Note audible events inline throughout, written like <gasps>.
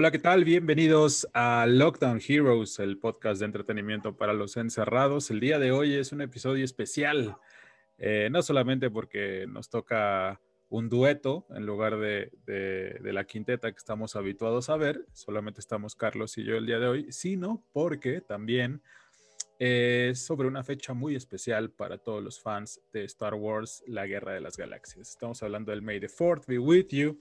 Hola, ¿qué tal? Bienvenidos a Lockdown Heroes, el podcast de entretenimiento para los encerrados. El día de hoy es un episodio especial, eh, no solamente porque nos toca un dueto en lugar de, la quinteta que estamos habituados a ver, solamente estamos Carlos y yo el día de hoy, sino porque también es sobre una fecha muy especial para todos los fans de Star Wars, la Guerra de las Galaxias. Estamos hablando del May the Fourth be with you.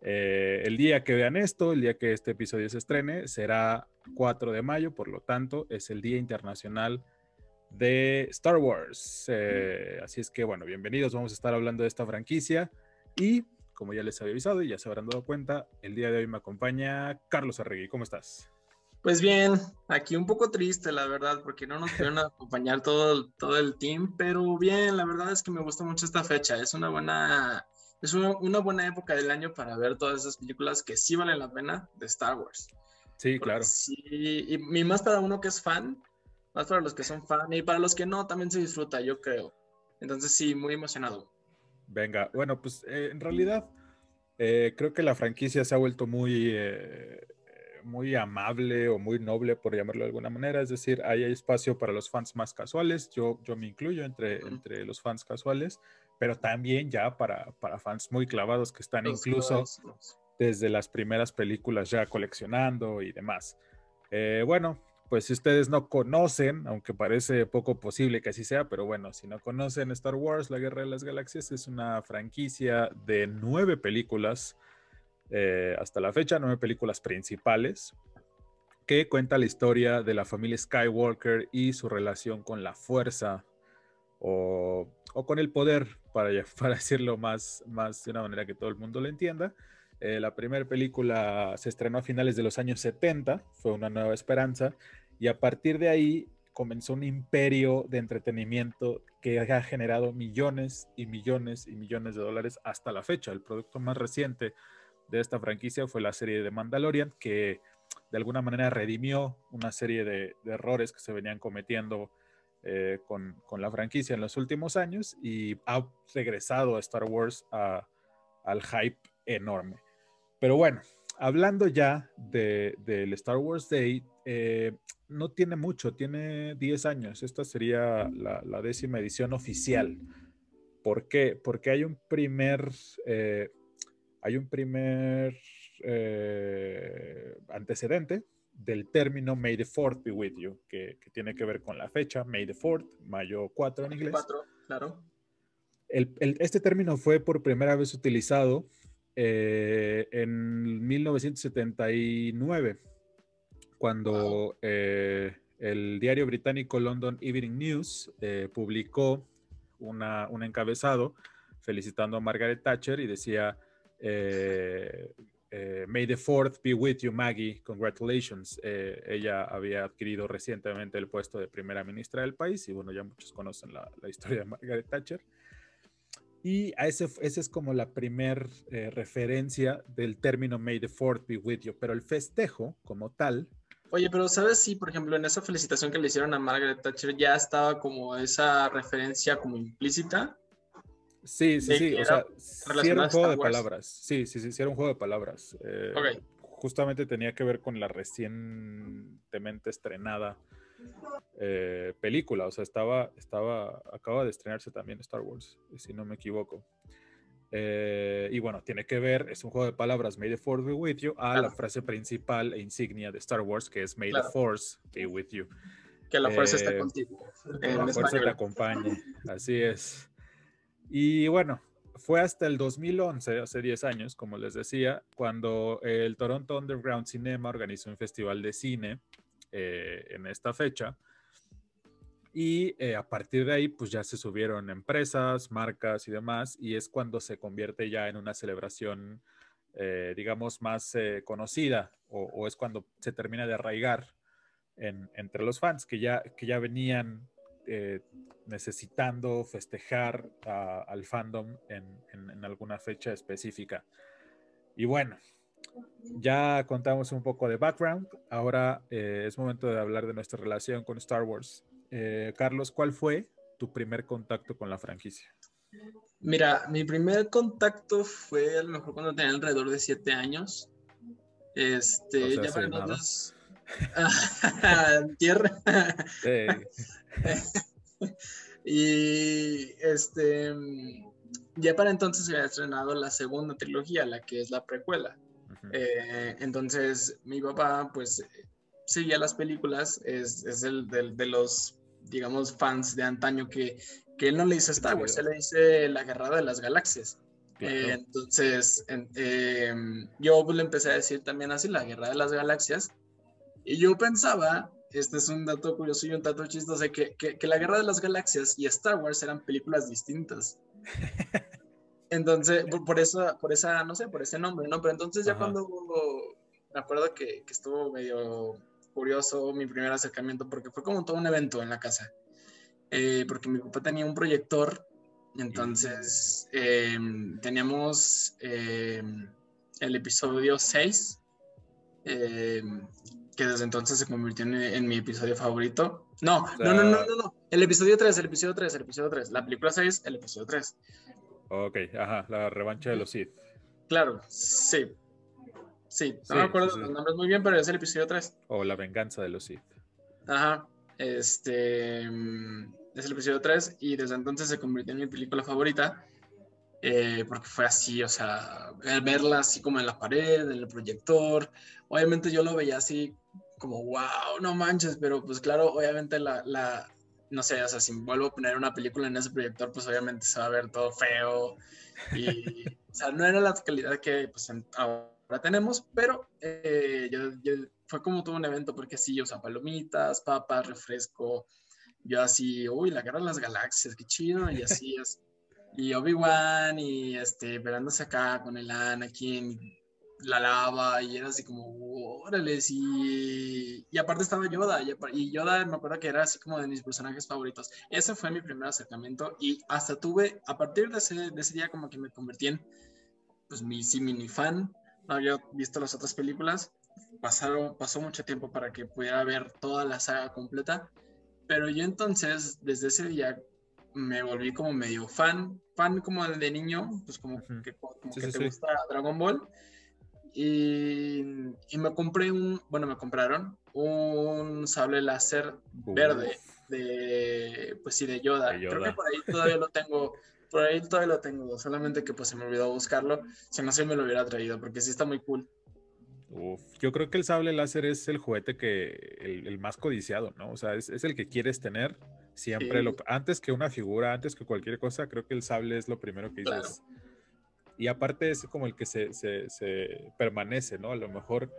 Eh, el día que vean esto, el día que este episodio se estrene, será 4 de mayo, por lo tanto, es el Día Internacional de Star Wars. Eh, así es que, bueno, bienvenidos. Vamos a estar hablando de esta franquicia. Y, como ya les había avisado y ya se habrán dado cuenta, el día de hoy me acompaña Carlos Arregui. ¿Cómo estás? Pues bien, aquí un poco triste, la verdad, porque no nos pudieron <laughs> acompañar todo, todo el team, pero bien, la verdad es que me gusta mucho esta fecha. Es una buena, es una, buena época del año para ver todas esas películas que sí valen la pena de Star Wars. Sí, claro. Sí, y, más para uno que es fan, más para los que son fan, y para los que no, también se disfruta, yo creo. Entonces sí, muy emocionado. Venga, bueno, pues eh, en realidad eh, creo que la franquicia se ha vuelto muy... Eh, muy amable o muy noble, por llamarlo de alguna manera. Es decir, hay espacio para los fans más casuales. Yo, yo me incluyo entre, entre los fans casuales, pero también ya para, para fans muy clavados que están incluso desde las primeras películas ya coleccionando y demás. Eh, bueno, pues si ustedes no conocen, aunque parece poco posible que así sea, pero bueno, si no conocen Star Wars, la Guerra de las Galaxias es una franquicia de nueve películas eh, hasta la fecha, nueve películas principales, que cuenta la historia de la familia Skywalker y su relación con la fuerza o, con el poder, para, <laughs> para decirlo más, de una manera que todo el mundo lo entienda. Eh, la primera película se estrenó a finales de los años 70, fue Una Nueva Esperanza, y a partir de ahí comenzó un imperio de entretenimiento que ha generado millones y millones y millones de dólares hasta la fecha. El producto más reciente de esta franquicia fue la serie de Mandalorian, que de alguna manera redimió una serie de, errores que se venían cometiendo eh, con, la franquicia en los últimos años y ha regresado a Star Wars al hype enorme. Pero bueno, hablando ya del Star Wars Day, eh, no tiene mucho, tiene 10 años. Esta sería la, décima edición oficial. ¿Por qué? Porque hay un primer eh, hay un primer eh, antecedente del término May the 4th be with you, que, tiene que ver con la fecha, May the 4th, mayo 4 en inglés. 4, claro. este término fue por primera vez utilizado eh, en 1979, cuando eh, el diario británico London Evening News publicó una, un encabezado felicitando a Margaret Thatcher y decía, eh, eh, May the Fourth be with you, Maggie. Congratulations. Eh, ella había adquirido recientemente el puesto de primera ministra del país y bueno, ya muchos conocen la, historia de Margaret Thatcher. Y a ese, ese es como la primer referencia del término May the Fourth be with you, pero el festejo como tal. Oye, pero ¿sabes si, por ejemplo, en esa felicitación que le hicieron a Margaret Thatcher ya estaba como esa referencia como implícita? Sí, sí, sí. O sea, sí era un juego de palabras. Sí, sí, sí, sí, era un juego de palabras. Eh, justamente tenía que ver con la recientemente estrenada eh, película. O sea, estaba, estaba, acaba de estrenarse también Star Wars, si no me equivoco. Eh, y bueno, tiene que ver, es un juego de palabras, May the Force be with you, a la frase principal e insignia de Star Wars, que es May the Force be with you. Que la fuerza esté contigo. Que la fuerza te acompañe, así es. Y bueno, fue hasta el 2011, hace 10 años, como les decía, cuando el Toronto Underground Cinema organizó un festival de cine eh, en esta fecha. Y eh, a partir de ahí, pues ya se subieron empresas, marcas y demás, y es cuando se convierte ya en una celebración, eh, digamos, más conocida, o, es cuando se termina de arraigar entre los fans que ya, que ya venían eh, necesitando festejar al fandom en, alguna fecha específica. Y bueno, ya contamos un poco de background. Ahora eh, es momento de hablar de nuestra relación con Star Wars. Eh, Carlos, ¿cuál fue tu primer contacto con la franquicia? Mira, mi primer contacto fue a lo mejor cuando tenía alrededor de siete años. Este, ya para entonces. <laughs> Tierra. <laughs> y este. Ya para entonces se había estrenado la segunda trilogía, la que es la precuela. Eh, entonces, mi papá, pues, seguía las películas, es, es el de, los, digamos, fans de antaño que, que él no le dice Star Wars, él le dice La Guerra de las Galaxias. Eh, entonces, eh, yo le empecé a decir también así, la Guerra de las Galaxias, y yo pensaba, este es un dato curioso y un dato chistoso, que, que, que la Guerra de las Galaxias y Star Wars eran películas distintas. <laughs> Entonces, por, eso, por esa, no sé, por ese nombre, ¿no? Pero entonces ya cuando me acuerdo que, que, estuvo medio curioso mi primer acercamiento, porque fue como todo un evento en la casa. Eh, porque mi papá tenía un proyector, entonces em, teníamos em, el episodio 6, em, que desde entonces se convirtió en, mi episodio favorito. No, no, no, no, no, no, el episodio 3, el episodio 3, el episodio 3, la película 6, el episodio 3. Ok, ajá, la revancha de los Sith. Claro, sí. Sí, no me acuerdo los nombres muy bien, pero es el episodio 3. O la venganza de los Sith. Ajá, este es el episodio 3 y desde entonces se convirtió en mi película favorita. Eh, porque fue así, o sea, verla así como en la pared, en el proyector. Obviamente yo lo veía así como, wow, no manches, pero pues claro, obviamente la, no sé, o sea, si vuelvo a poner una película en ese proyector, pues obviamente se va a ver todo feo. Y, o sea, no era la calidad que pues ahora tenemos, pero eh, yo, fue como todo un evento porque sí, o sea, palomitas, papas, refresco. Yo así, uy, la guerra de las galaxias, qué chido, y así es. Y Obi-Wan, y este, verándose acá con el Anakin, la lava y era así como, órale, y, y aparte estaba Yoda, y, Yoda me acuerdo que era así como de mis personajes favoritos. Ese fue mi primer acercamiento y hasta tuve, a partir de ese, de ese día como que me convertí en, pues, mi, sí, mini fan, no había visto las otras películas, pasaron, pasó mucho tiempo para que pudiera ver toda la saga completa, pero yo entonces, desde ese día, me volví como medio fan, fan como de niño, pues como que, como que te gusta Dragon Ball, y, me compré un, bueno, me compraron un sable láser verde de, pues sí, de Yoda. Creo que por ahí todavía lo tengo, por ahí todavía lo tengo, solamente que pues se me olvidó buscarlo, si no se me lo hubiera traído, porque sí está muy cool. yo creo que el sable láser es el juguete que, el, más codiciado, ¿no? O sea, es, el que quieres tener siempre, lo, antes que una figura, antes que cualquier cosa, creo que el sable es lo primero que dices. Y aparte es como el que se, se, permanece, ¿no? A lo mejor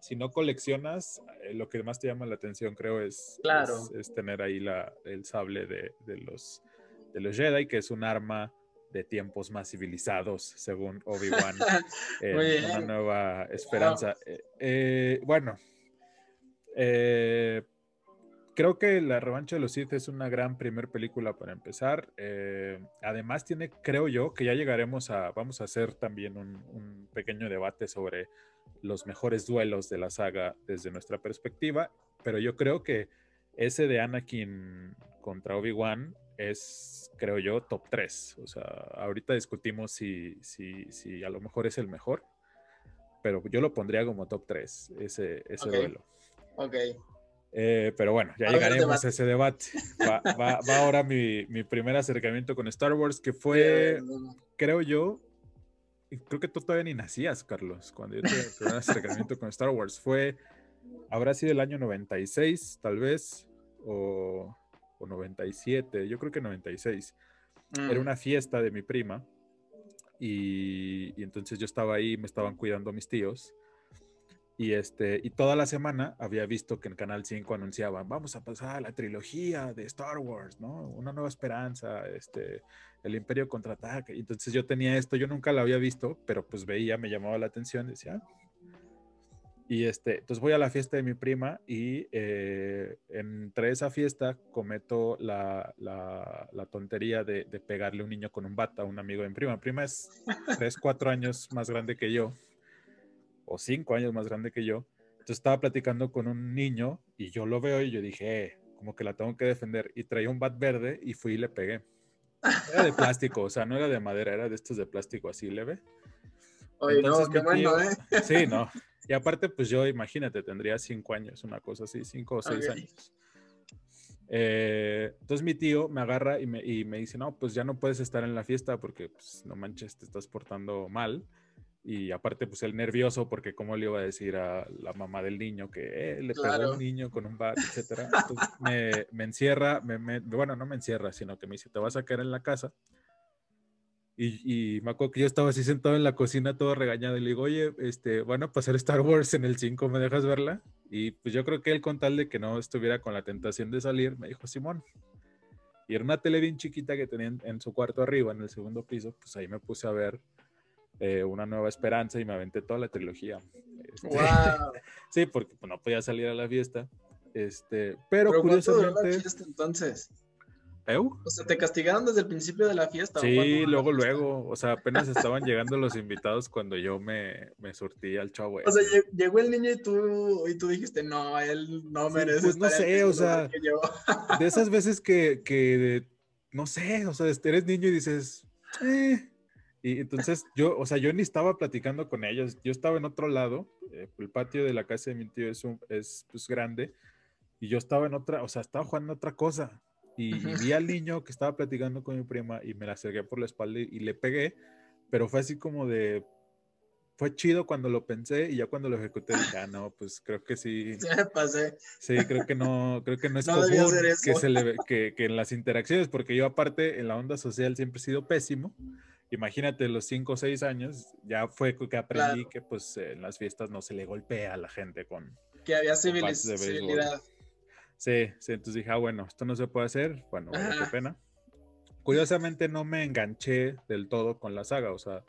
si no coleccionas, eh, lo que más te llama la atención creo es, es, tener ahí la, el sable de, de, los, de los Jedi, que es un arma de tiempos más civilizados, según Obi-Wan, <laughs> una nueva esperanza. Eh, eh, bueno, creo que La Revancha de los Sith es una gran primer película para empezar. Eh, además tiene, creo yo, que ya llegaremos a, vamos a hacer también un, pequeño debate sobre los mejores duelos de la saga desde nuestra perspectiva, pero yo creo que ese de Anakin contra Obi-Wan es, creo yo, top 3. O sea, ahorita discutimos si, si, si a lo mejor es el mejor, pero yo lo pondría como top 3, ese, ese duelo. Ok. Eh, pero bueno, ya llegaremos a ese debate. Va, <laughs> ahora mi, primer acercamiento con Star Wars, que fue, creo yo, creo que tú todavía ni nacías, Carlos, cuando yo tuve mi primer acercamiento con Star Wars. Fue, habrá sido el año 96, tal vez, o, 97, yo creo que 96. Era mm. una fiesta de mi prima y, y entonces yo estaba ahí, me estaban cuidando mis tíos y, este, y toda la semana había visto que en Canal 5 anunciaban, vamos a pasar a la trilogía de Star Wars, ¿no? Una nueva esperanza, este, el Imperio contraataca. Entonces yo tenía esto, yo nunca lo había visto, pero pues veía, me llamaba la atención, decía. Y este, entonces voy a la fiesta de mi prima y eh, entre esa fiesta cometo la, la, la tontería de, de, pegarle un niño con un bata a un amigo de mi prima. Mi prima es 3, 4 años más grande que yo o cinco años más grande que yo. Entonces estaba platicando con un niño y yo lo veo y yo dije, eh, como que la tengo que defender. Y traía un bat verde y fui y le pegué. Era de plástico, o sea, no era de madera, era de estos de plástico así leve. Oye, no, qué bueno, ¿eh? Sí, no. Y aparte, pues yo, imagínate, tendría cinco años, una cosa así, cinco o seis años. Eh, entonces mi tío me agarra y me, y me, dice, no, pues ya no puedes estar en la fiesta porque, pues, no manches, te estás portando mal. Y aparte, pues el nervioso, porque cómo le iba a decir a la mamá del niño que eh, le pegó a un niño con un bat, etcétera. <laughs> me, me, encierra, me, bueno, no me encierra, sino que me dice, te vas a quedar en la casa. Y, y, me acuerdo que yo estaba así sentado en la cocina todo regañado y le digo, oye, este, van a pasar Star Wars en el 5, ¿me dejas verla? Y pues yo creo que él con tal de que no estuviera con la tentación de salir, me dijo, Simón. Y era una tele bien chiquita que tenía en su cuarto arriba, en el segundo piso, pues ahí me puse a ver eh, una Nueva Esperanza y me aventé toda la trilogía. Este, <laughs> sí, porque pues, no podía salir a la fiesta. Este, pero, curiosamente. La fiesta, entonces? O sea, te castigaron desde el principio de la fiesta. Sí, luego, luego. O sea, apenas estaban llegando los invitados cuando yo me, me surtí al chavo. O sea, llegó el niño y tú, y tú dijiste, no, él no merece. pues no sé, o sea, de esas veces que, que, no sé, o sea, eres niño y dices, eh, y entonces yo, o sea, yo ni estaba platicando con ellos, yo estaba en otro lado, eh, el patio de la casa de mi tío es, un, es pues, grande, y yo estaba en otra, o sea, estaba jugando otra cosa. Y, vi al niño que estaba platicando con mi prima y me la acerqué por la espalda y, le pegué, pero fue así como de, fue chido cuando lo pensé y ya cuando lo ejecuté dije, ah, no, pues creo que sí. <laughs> Ya pasé. Sí, creo que no, creo que no es común que, se le, que, que en las interacciones, porque yo aparte en la onda social siempre he sido pésimo imagínate los cinco o seis años, ya fue que aprendí que pues en las fiestas no se le golpea a la gente con... Que había civilidad. Sí, sí, entonces dije, ah, bueno, esto no se puede hacer, bueno, qué pena. Curiosamente no me enganché del todo con la saga, o sea,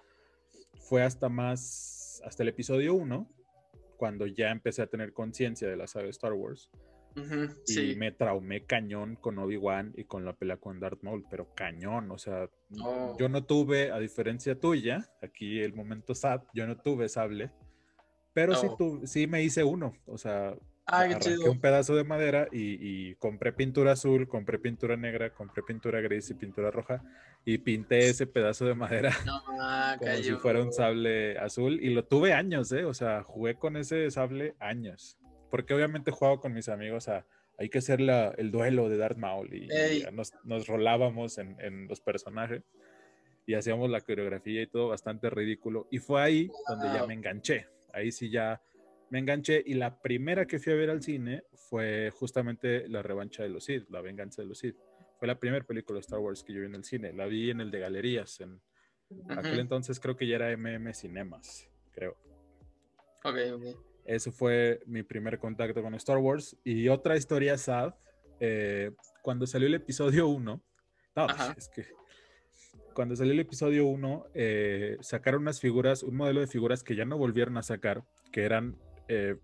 fue hasta más, hasta el episodio 1, cuando ya empecé a tener conciencia de la saga de Star Wars y me traumé cañón con Obi-Wan y con la pelea con Darth Maul, pero cañón, o sea, oh. yo no tuve, a diferencia tuya, aquí el momento sad, yo no tuve sable, pero sí, tu, sí me hice uno, o sea, ah, un pedazo de madera y, compré pintura azul, compré pintura negra, compré pintura gris y pintura roja y pinté ese pedazo de madera <laughs> ah, como si fuera un sable azul y lo tuve años, ¿eh? O sea, jugué con ese sable años porque obviamente jugaba con mis amigos a, hay que hacer el duelo de Darth Maul y, nos, nos, rolábamos en, en, los personajes y hacíamos la coreografía y todo bastante ridículo. Y fue ahí donde ya me enganché. Ahí sí ya me enganché y la primera que fui a ver al cine fue justamente La revancha de los Sith, La venganza de los Sith. Fue la primera película de Star Wars que yo vi en el cine. La vi en el de galerías. En aquel entonces creo que ya era MM Cinemas, creo. Ok, ok. Eso fue mi primer contacto con Star Wars. Y otra historia sad, eh, cuando salió el episodio 1, no, es que cuando salió el episodio 1, eh, sacaron unas figuras, un modelo de figuras que ya no volvieron a sacar, que eran eh,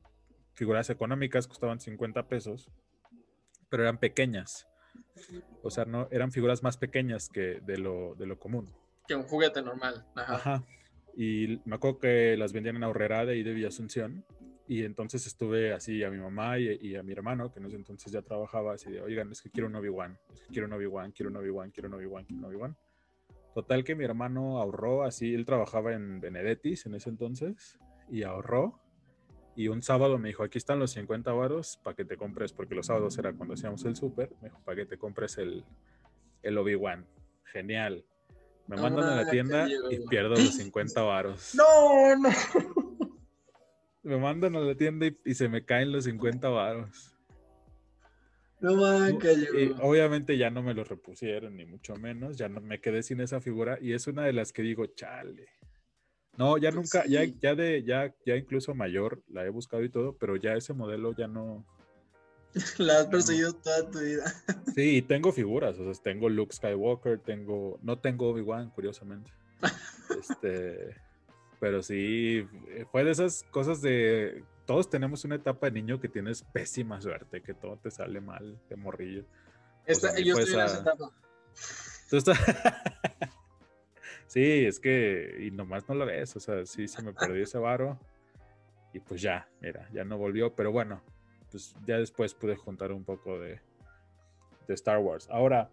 figuras económicas, costaban 50 pesos, pero eran pequeñas. O sea, no, eran figuras más pequeñas que de lo, de lo común. Que un juguete normal. Ajá. Y me acuerdo que las vendían en Aurrera de ahí de Villa Asunción. Y entonces estuve así a mi mamá y, a mi hermano, que en ese entonces ya trabajaba, así de, oigan, es que quiero un Obi-Wan, es que quiero un Obi-Wan, quiero un Obi-Wan, quiero un Obi-Wan, quiero un Obi-Wan. Total que mi hermano ahorró, así, él trabajaba en Benedettis en ese entonces, y ahorró. Y un sábado me dijo, aquí están los 50 varos para que te compres, porque los sábados era cuando hacíamos el súper, me dijo, para que te compres el, el Obi-Wan. Genial. Me mandan a la ah, tienda y pierdo los 50 varos. No, no me mandan a la tienda y, se me caen los 50 varos. No manca, Obviamente ya no me lo repusieron, ni mucho menos. Ya no me quedé sin esa figura. Y es una de las que digo, chale. No, ya pues nunca, ya, ya de, ya, ya incluso mayor la he buscado y todo, pero ya ese modelo ya no. <laughs> La has perseguido toda tu vida. <laughs> Sí, tengo figuras, o sea, tengo Luke Skywalker, tengo, no tengo Obi-Wan, curiosamente. <laughs> Este, pero sí, eh, fue de esas cosas de. Todos tenemos una etapa de niño que tienes pésima suerte, que todo te sale mal de morrillo. Pues yo estoy en esa etapa. <laughs> sí, es que. Y nomás no lo ves, o sea, sí se me perdió ese varo. Y pues ya, mira, ya no volvió, pero bueno, pues ya después pude juntar un poco de, de Star Wars. Ahora,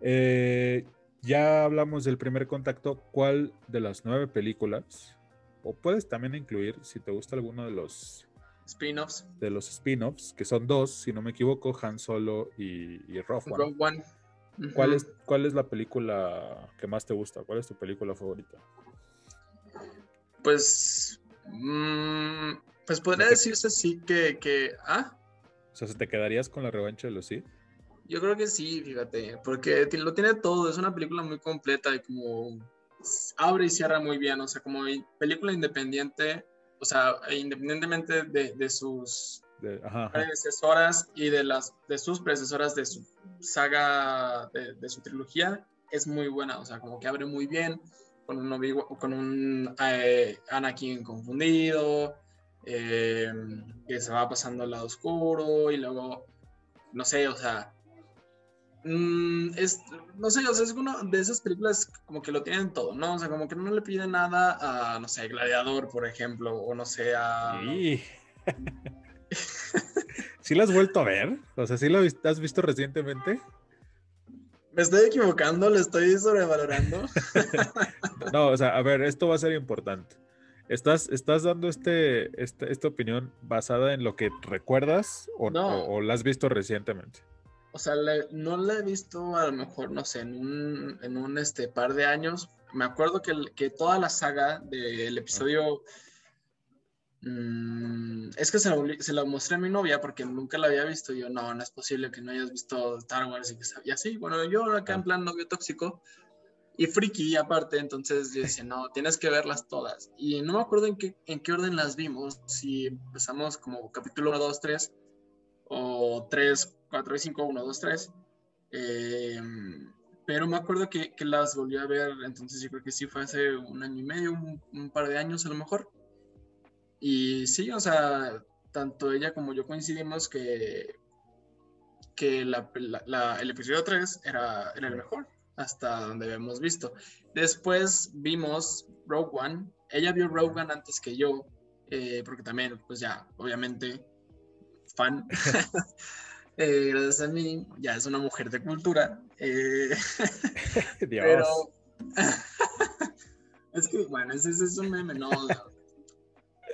eh, ya hablamos del primer contacto. ¿Cuál de las nueve películas o puedes también incluir, si te gusta alguno de los spin-offs, de los spin-offs, que son dos, si no me equivoco, Han Solo y, y Rogue One. Rogue One. ¿Cuál, es, ¿Cuál es la película que más te gusta? ¿Cuál es tu película favorita? Pues, mm, pues podría decirse sí que, que, ¿ah? O sea, ¿se te quedarías con la revancha de los Sith? Yo creo que sí, fíjate, porque lo tiene todo, es una película muy completa y como abre y cierra muy bien, o sea, como película independiente, o sea, independientemente de, de sus predecesoras y de las de sus predecesoras de su saga de, de, su trilogía, es muy buena, o sea, como que abre muy bien con un, con un eh, Anakin confundido, eh, que se va pasando al lado oscuro y luego, no sé, o sea, mm, es, no sé, o sea, es una de esas películas como que lo tienen todo, ¿no? O sea, como que no le pide nada a, no sé, Gladiador, por ejemplo, o no sé, a... Sí. <laughs> ¿Sí lo has vuelto a ver? O sea, ¿sí lo has visto recientemente? Me estoy equivocando, lo estoy sobrevalorando. <laughs> no, o sea, a ver, esto va a ser importante. ¿Estás, estás dando este, este esta opinión basada en lo que recuerdas o, o, la has visto recientemente? O sea, no la he visto a lo mejor, no sé, en un, en un este, par de años. Me acuerdo que, que toda la saga del episodio Mm, es que se la, se mostré a mi novia porque nunca la había visto. Y yo, no, no es posible que no hayas visto Star Wars y que y así. Bueno, yo acá en plan novio tóxico y friki aparte, entonces yo decía, no, tienes que verlas todas. Y no me acuerdo en qué, en qué orden las vimos, si empezamos como capítulo 1, 2, 3, o 3, 4 y 5, 1, 2, 3. pero me acuerdo que, que, las volví a ver, entonces yo creo que sí fue hace un año y medio, un par de años a lo mejor. Y sí, o sea, tanto ella como yo coincidimos que, que la, el episodio 3 era, era, el mejor, hasta donde habíamos visto. Después vimos Rogue One. Ella vio Rogue One antes que yo, eh, porque también, pues ya, obviamente, fan. <laughs> eh, gracias a mí, ya es una mujer de cultura. Eh, <laughs> Dios. Pero. <laughs> es que, bueno, ese, ese es un meme, no.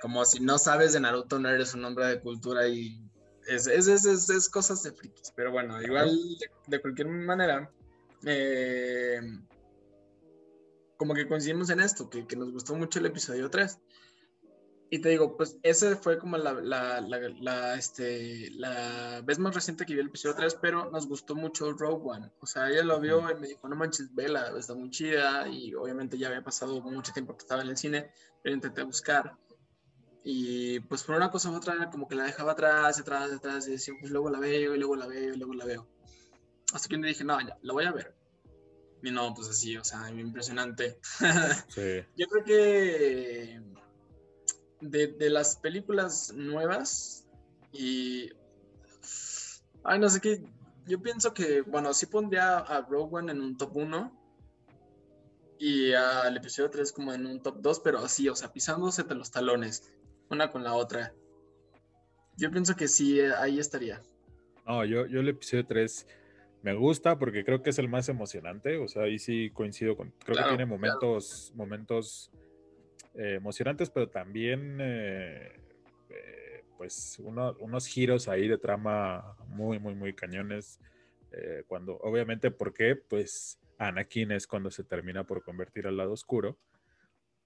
Como si no sabes de Naruto, no eres un hombre de cultura y es, es, es, es cosas de frikis. Pero bueno, igual de, cualquier manera, eh, como que coincidimos en esto, que, que, nos gustó mucho el episodio 3. Y te digo, pues ese fue como la, la, la, este, la vez más reciente que vi el episodio 3, pero nos gustó mucho Rogue One. O sea, ella lo vio y me dijo, no manches, vela, está muy chida. Y obviamente ya había pasado mucho tiempo que estaba en el cine, pero intenté buscar. Y pues por una cosa u otra, como que la dejaba atrás, atrás, atrás, y decía, pues luego la veo, y luego la veo, y luego la veo. Hasta que me dije, no, ya, la voy a ver. Y no, pues así, o sea, impresionante. Sí. <laughs> Yo creo que de, de, las películas nuevas y... Ay, no sé qué. Yo pienso que, bueno, sí pondría a Rogue One en un top 1 y al episodio 3 como en un top 2, pero así, o sea, pisándose de los talones una con la otra. Yo pienso que sí, eh, ahí estaría. No, yo, yo el episodio 3 me gusta porque creo que es el más emocionante. O sea, ahí sí coincido con. Creo que tiene momentos, momentos eh, emocionantes, pero también. Eh, pues unos giros ahí de trama muy, muy, muy cañones. cuando, obviamente, ¿por qué? Pues Anakin es cuando se termina por convertir al lado oscuro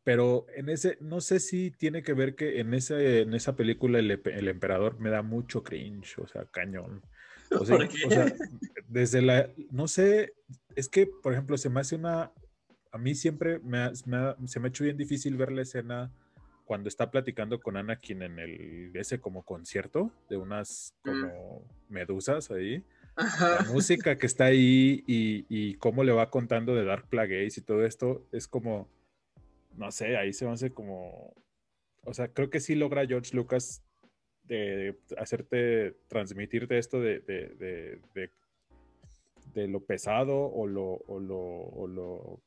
pero en ese, no sé si tiene que ver que en, ese, en esa película el, el emperador me da mucho cringe, o sea, cañón. O sea, o sea, desde la, no sé, es que, por ejemplo, se me hace una, a mí siempre me, se me ha hecho bien difícil ver la escena cuando está platicando con Anakin en el, ese como concierto de unas mm. como medusas ahí. La <laughs> música que está ahí y, y cómo le va contando de Dark Plagueis y todo esto es como no sé, ahí se me hace como, o sea, creo que sí logra George Lucas de, hacerte, transmitirte esto de, de, de, lo pesado o lo, o lo, o lo,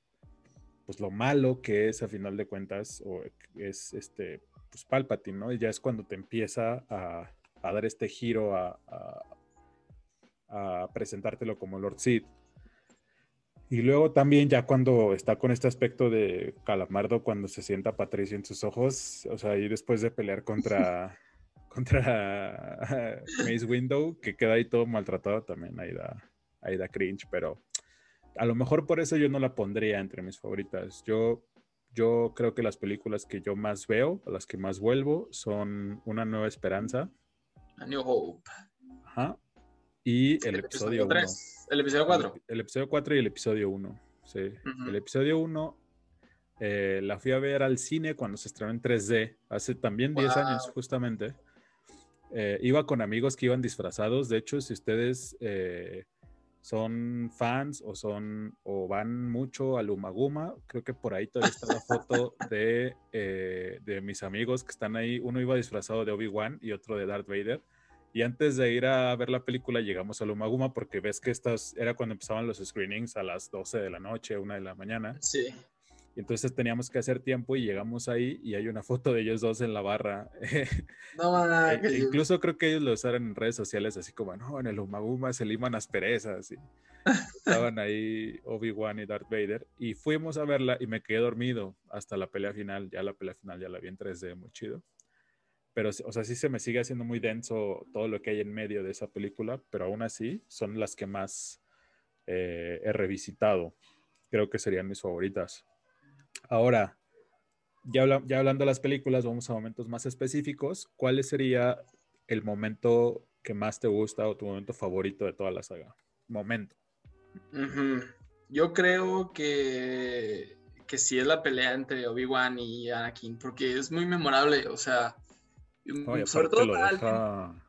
pues lo malo que es a final de cuentas, o es este, pues Palpatine, ¿no? Y ya es cuando te empieza a, a dar este giro a, a, a presentártelo como Lord Sid Y luego también ya cuando está con este aspecto de Calamardo, cuando se sienta Patricio en sus ojos, o sea, y después de pelear contra, <laughs> contra <laughs> Mace Window, que queda ahí todo maltratado, también ahí da, ahí da cringe, pero a lo mejor por eso yo no la pondría entre mis favoritas. Yo, yo creo que las películas que yo más veo, a las que más vuelvo, son Una Nueva Esperanza. A New Hope. Ajá. Y el, episodio 1. El episodio 4. El, episodio 4 y el episodio 1. Sí. El episodio 1 eh, la fui a ver al cine cuando se estrenó en 3D, hace también 10 años justamente. Eh, iba con amigos que iban disfrazados. De hecho, si ustedes eh, son fans o son o van mucho al Umaguma, creo que por ahí todavía está la foto <laughs> de, de mis amigos que están ahí. Uno iba disfrazado de Obi-Wan y otro de Darth Vader. Y antes de ir a ver la película llegamos a Lumaguma porque ves que estas era cuando empezaban los screenings a las 12 de la noche, 1 de la mañana. Sí. Y entonces teníamos que hacer tiempo y llegamos ahí y hay una foto de ellos dos en la barra. <laughs> No, e, incluso creo que ellos lo usaron en redes sociales así como, no, en el Lumaguma se liman asperezas. Y estaban ahí Obi-Wan y Darth Vader. Y fuimos a verla y me quedé dormido hasta la pelea final. Ya la pelea final ya la vi en 3D, muy chido pero, o sea, sí se me sigue haciendo muy denso todo lo que hay en medio de esa película, pero aún así son las que más eh, he revisitado. Creo que serían mis favoritas. Ahora, ya, ya hablando de las películas, vamos a momentos más específicos. ¿Cuál sería el momento que más te gusta o tu momento favorito de toda la saga? Momento. Yo creo que, que sí es la pelea entre Obi-Wan y Anakin, porque es muy memorable. O sea, sobre todo deja...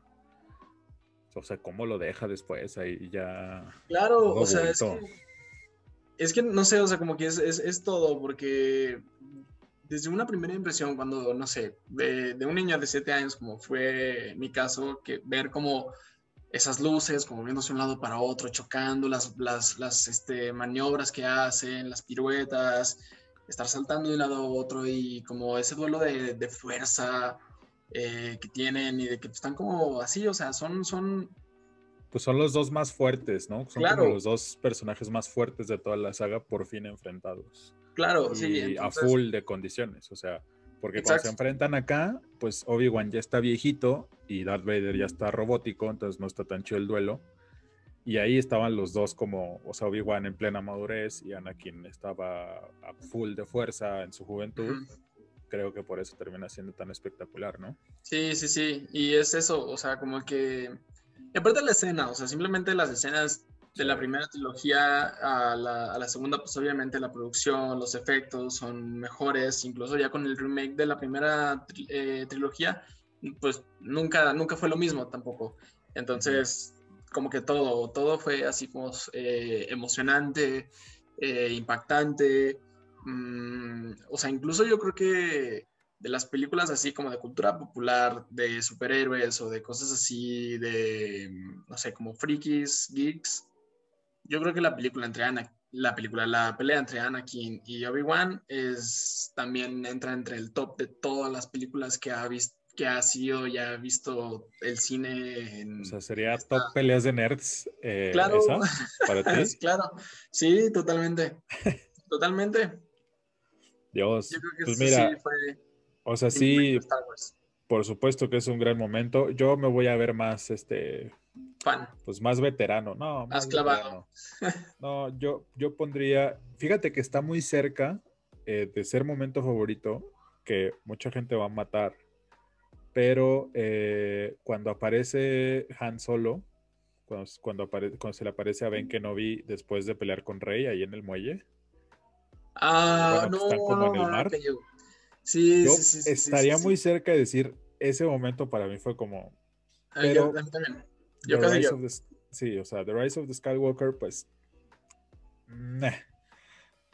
O sea, ¿cómo lo deja después? Ahí ya. Claro, o sea, es que, es que, no sé, o sea, como que es, todo, porque desde una primera impresión, cuando, no sé, de, un niño de 7 años, como fue mi caso, que ver como esas luces, como viéndose de un lado para otro, chocando, las, las, las este, maniobras que hacen, las piruetas, estar saltando de un lado a otro y como ese duelo de, de fuerza, eh, que tienen y de que están como así, o sea, son, son... Pues son los dos más fuertes, ¿no? Son como los dos personajes más fuertes de toda la saga por fin enfrentados. Claro, y sí. A full de condiciones, o sea, porque cuando se enfrentan acá, pues Obi-Wan ya está viejito y Darth Vader ya está robótico, entonces no está tan chido el duelo. Y ahí estaban los dos como, o sea, Obi-Wan en plena madurez y Anakin estaba a full de fuerza en su juventud creo que por eso termina siendo tan espectacular, ¿no? Sí, sí, sí, y es eso, o sea, como que, y aparte de la escena, o sea, simplemente las escenas de la primera trilogía a la, a segunda, pues obviamente la producción, los efectos son mejores, incluso ya con el remake de la primera eh, trilogía, pues nunca, nunca fue lo mismo tampoco. Entonces, como que todo, todo fue así como eh, emocionante, eh, impactante, Mm, o sea, incluso yo creo que de las películas así como de cultura popular, de superhéroes o de cosas así, de, no sé, como frikis, geeks, yo creo que la película entre Ana, la película, la pelea entre Anakin y Obi-Wan es también entra entre el top de todas las películas que ha visto que ha sido ya visto el cine en, o sea sería top peleas de nerds eh, claro. para ti. <laughs> Claro. Sí totalmente. <laughs> Totalmente. Dios. pues mira, o sea, sí, por supuesto que es un gran momento. Yo me voy a ver más, este, fan, pues más veterano, no, más, clavado. No, yo, yo pondría, fíjate que está muy cerca eh, de ser momento favorito, que mucha gente va a matar, pero eh, cuando aparece Han Solo, cuando, cuando, cuando se le aparece a Ben Kenobi después de pelear con Rey ahí en el muelle Ah, no, están como en el mar. Sí, yo sí, sí, estaría muy cerca de decir, ese momento para mí fue como... Ah, pero, yo, también. Yo casi yo. sí, o sea, The Rise of the Skywalker, pues...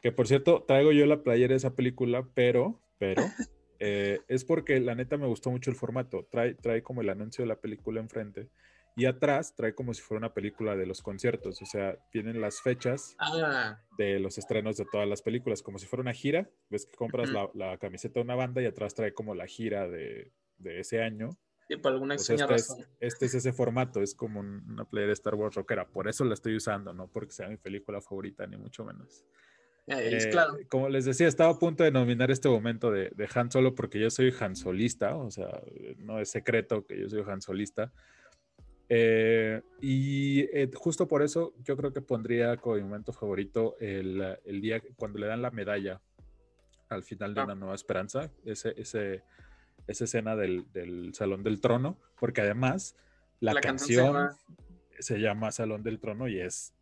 Que por cierto, traigo yo la playera de esa película, pero, pero, <laughs> eh, es porque la neta me gustó mucho el formato. Trae, trae como el anuncio de la película enfrente. Y atrás trae como si fuera una película de los conciertos, o sea, tienen las fechas ah. de los estrenos de todas las películas, como si fuera una gira. Ves que compras la, camiseta de una banda y atrás trae como la gira de, ese año. Y por alguna extraña este razón. Es, este es ese formato, es como una player de Star Wars rockera. Por eso la estoy usando, no porque sea mi película favorita, ni mucho menos. Eh, claro. Como les decía, estaba a punto de nominar este momento de, de, Han Solo porque yo soy Han Solista, o sea, no es secreto que yo soy Han Solista. Eh, y eh, justo por eso yo creo que pondría como mi momento favorito el, el, día cuando le dan la medalla al final de Ah. Una Nueva Esperanza, ese, ese, esa escena del, del, Salón del Trono, porque además la, La canción, canción se, llama... Salón del Trono y es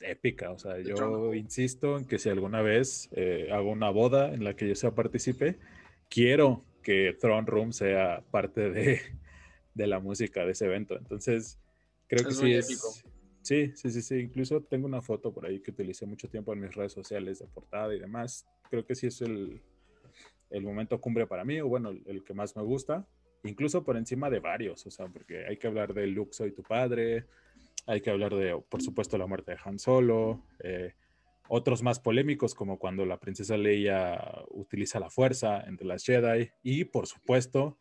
épica, o sea, El yo trono. insisto en que si alguna vez eh, hago una boda en la que yo sea participe, quiero que Throne Room sea parte de, de la música de ese evento. Entonces, creo que sí muy es. épico. Sí, sí, sí, sí. Incluso tengo una foto por ahí que utilicé mucho tiempo en mis redes sociales de portada y demás. Creo que sí es el, el momento cumbre para mí, o bueno, el, el que más me gusta. Incluso por encima de varios, o sea, porque hay que hablar de Luke, soy tu padre. Hay que hablar de, por supuesto, la muerte de Han Solo. Eh, otros más polémicos, como cuando la princesa Leia utiliza la fuerza entre las Jedi. Y, por supuesto,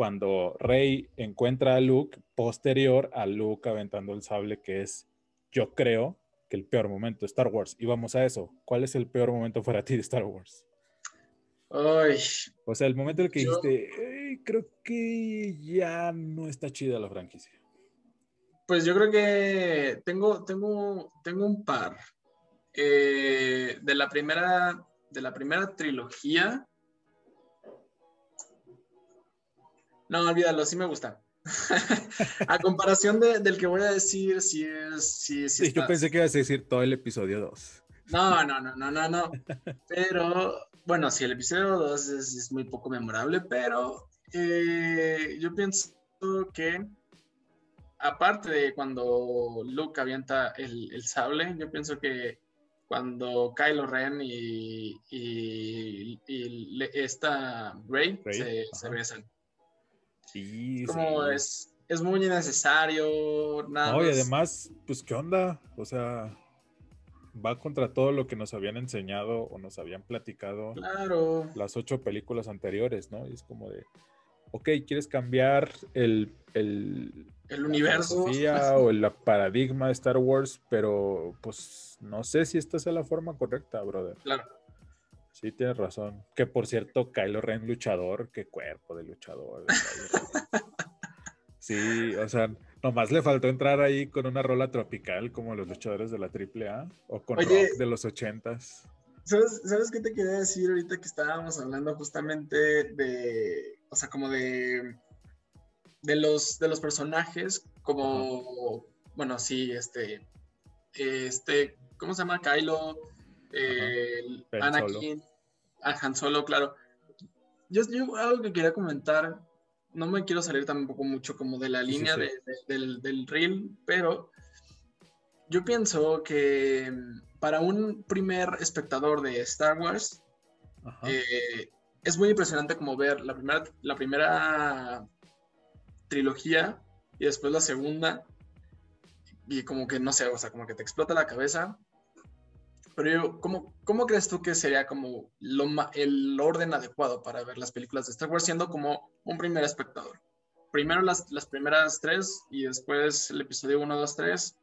cuando Rey encuentra a Luke posterior a Luke aventando el sable, que es, yo creo, que el peor momento de Star Wars. Y vamos a eso. ¿Cuál es el peor momento para ti de Star Wars? Ay, O sea, el momento en el que Yo- dijiste, "Ey, creo que ya no está chida la franquicia. pues yo creo que tengo, tengo, tengo un par. Eh, de la primera, de la primera trilogía. No, olvídalo, sí me gusta. <laughs> a comparación de- del que voy a decir, sí es, sí, sí Sí, yo pensé que ibas a decir todo el episodio 2. No, no, no, no, no, no. Pero, bueno, sí, el episodio 2 es, es muy poco memorable, pero eh, yo pienso que, aparte de cuando Luke avienta el, el sable, yo pienso que cuando Kylo Ren y, y, esta Rey, Rey, se, se besan. Sí, Como sí. es, es muy innecesario, nada No, y más. además, pues, ¿qué onda? O sea, va contra todo lo que nos habían enseñado o nos habían platicado Claro. las ocho películas anteriores, ¿no? Y es como de, ok, ¿quieres cambiar el, el El universo. o el paradigma de Star Wars, pero pues no sé si esta sea la forma correcta, brother. Claro. Sí, tienes razón. Que por cierto, Kylo Ren luchador, qué cuerpo de luchador. Sí, o sea, nomás le faltó entrar ahí con una rola tropical como los luchadores de la AAA o con Oye. rock de los ochentas. ¿Sabes, ¿Sabes qué te quería decir ahorita que estábamos hablando justamente de, o sea, como de, de los, de los personajes, como, bueno, sí, este, este, ¿cómo se llama? Kylo, eh, Anakin, a Han Solo, claro. Yo, yo algo que quería comentar, no me quiero salir tampoco mucho como de la Sí, sí, línea sí. de- de- del, del reel, pero yo pienso que mm, para un primer espectador de Star Wars, eh, es muy impresionante como ver la primera, la primera trilogía y después la segunda y como que no sé, o sea, como que te explota la cabeza. Pero yo, ¿cómo, cómo crees tú que sería como lo el orden adecuado para ver las películas de Star Wars siendo como un primer espectador? Primero las, las primeras tres y después el episodio 1, 2, 3.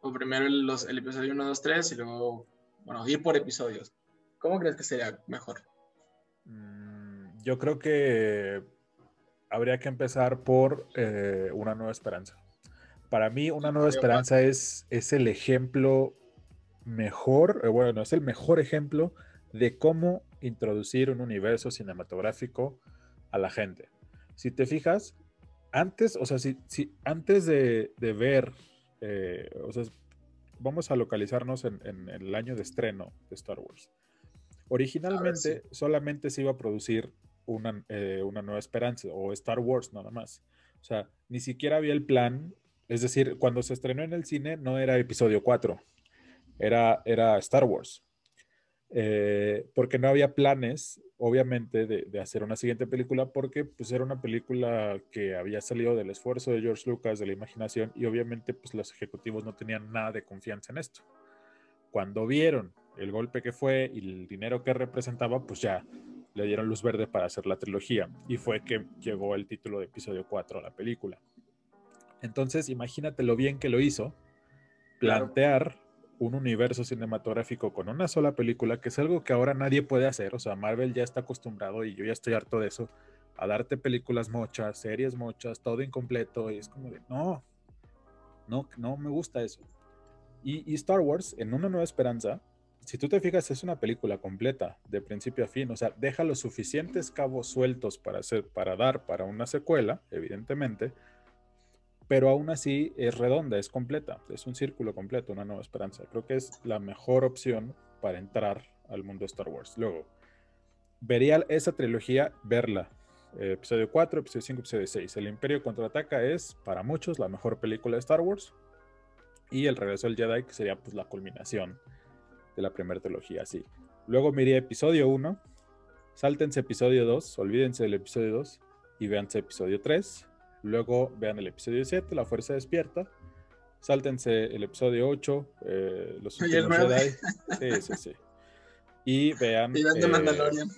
O primero el, los- el episodio 1, 2, 3 y luego, bueno, ir por episodios. ¿Cómo crees que sería mejor? Mm, Yo creo que habría que empezar por eh, Una Nueva Esperanza. Para mí, Una Nueva Esperanza es, es el ejemplo mejor, eh, bueno, es el mejor ejemplo de cómo introducir un universo cinematográfico a la gente. Si te fijas, antes, o sea, si, si antes de, de ver, eh, o sea, vamos a localizarnos en, en el año de estreno de Star Wars. Originalmente solamente se iba a producir una, eh, una nueva esperanza o Star Wars nada más. O sea, ni siquiera había el plan. Es decir, cuando se estrenó en el cine no era episodio 4, era, era Star Wars. Eh, porque no había planes, obviamente, de, de, hacer una siguiente película, porque pues era una película que había salido del esfuerzo de George Lucas, de la imaginación, y obviamente pues los ejecutivos no tenían nada de confianza en esto. Cuando vieron el golpe que fue y el dinero que representaba, pues ya le dieron luz verde para hacer la trilogía y fue que llegó el título de episodio 4 a la película. Entonces, imagínate lo bien que lo hizo plantear un universo cinematográfico con una sola película, que es algo que ahora nadie puede hacer. O sea, Marvel ya está acostumbrado y yo ya estoy harto de eso, a darte películas mochas, series mochas, todo incompleto. Y es como de, no, no, no me gusta eso. Y, Star Wars, en Una Nueva Esperanza, si tú te fijas, es una película completa, de principio a fin. O sea, deja los suficientes cabos sueltos para, hacer, para dar para una secuela, evidentemente, pero aún así es redonda, es completa, es un círculo completo, una nueva esperanza. Creo que es la mejor opción para entrar al mundo de Star Wars. Luego, vería esa trilogía, verla. Eh, episodio 4, episodio 5, episodio 6. El Imperio contraataca es, para muchos, la mejor película de Star Wars. Y El regreso del Jedi, que sería pues la culminación de la primera trilogía, sí. Luego miré episodio 1, sáltense episodio 2, olvídense del episodio 2 y véanse episodio 3. Luego vean el episodio 7, La Fuerza Despierta. Sáltense el episodio 8, eh, Los últimos Jedi. Sí, sí, sí. Y vean. Y vean de eh, Mandalorian.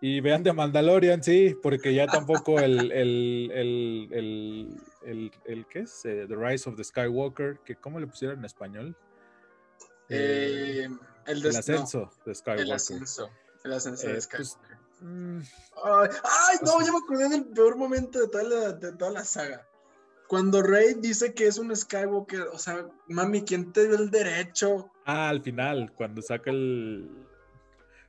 y vean de Mandalorian, sí, porque ya tampoco el, el, el, el, el ¿qué es? Eh, the Rise of the Skywalker, que ¿cómo le pusieron en español? Eh, el, ascenso de Skywalker. El ascenso, el ascenso de eh, pues, Skywalker. Mm, ay, no, ya me acordé del peor momento de toda la, de toda la saga. Cuando Rey dice que es un Skywalker, o sea, mami, ¿quién te dio el derecho? Ah, al final, cuando saca el.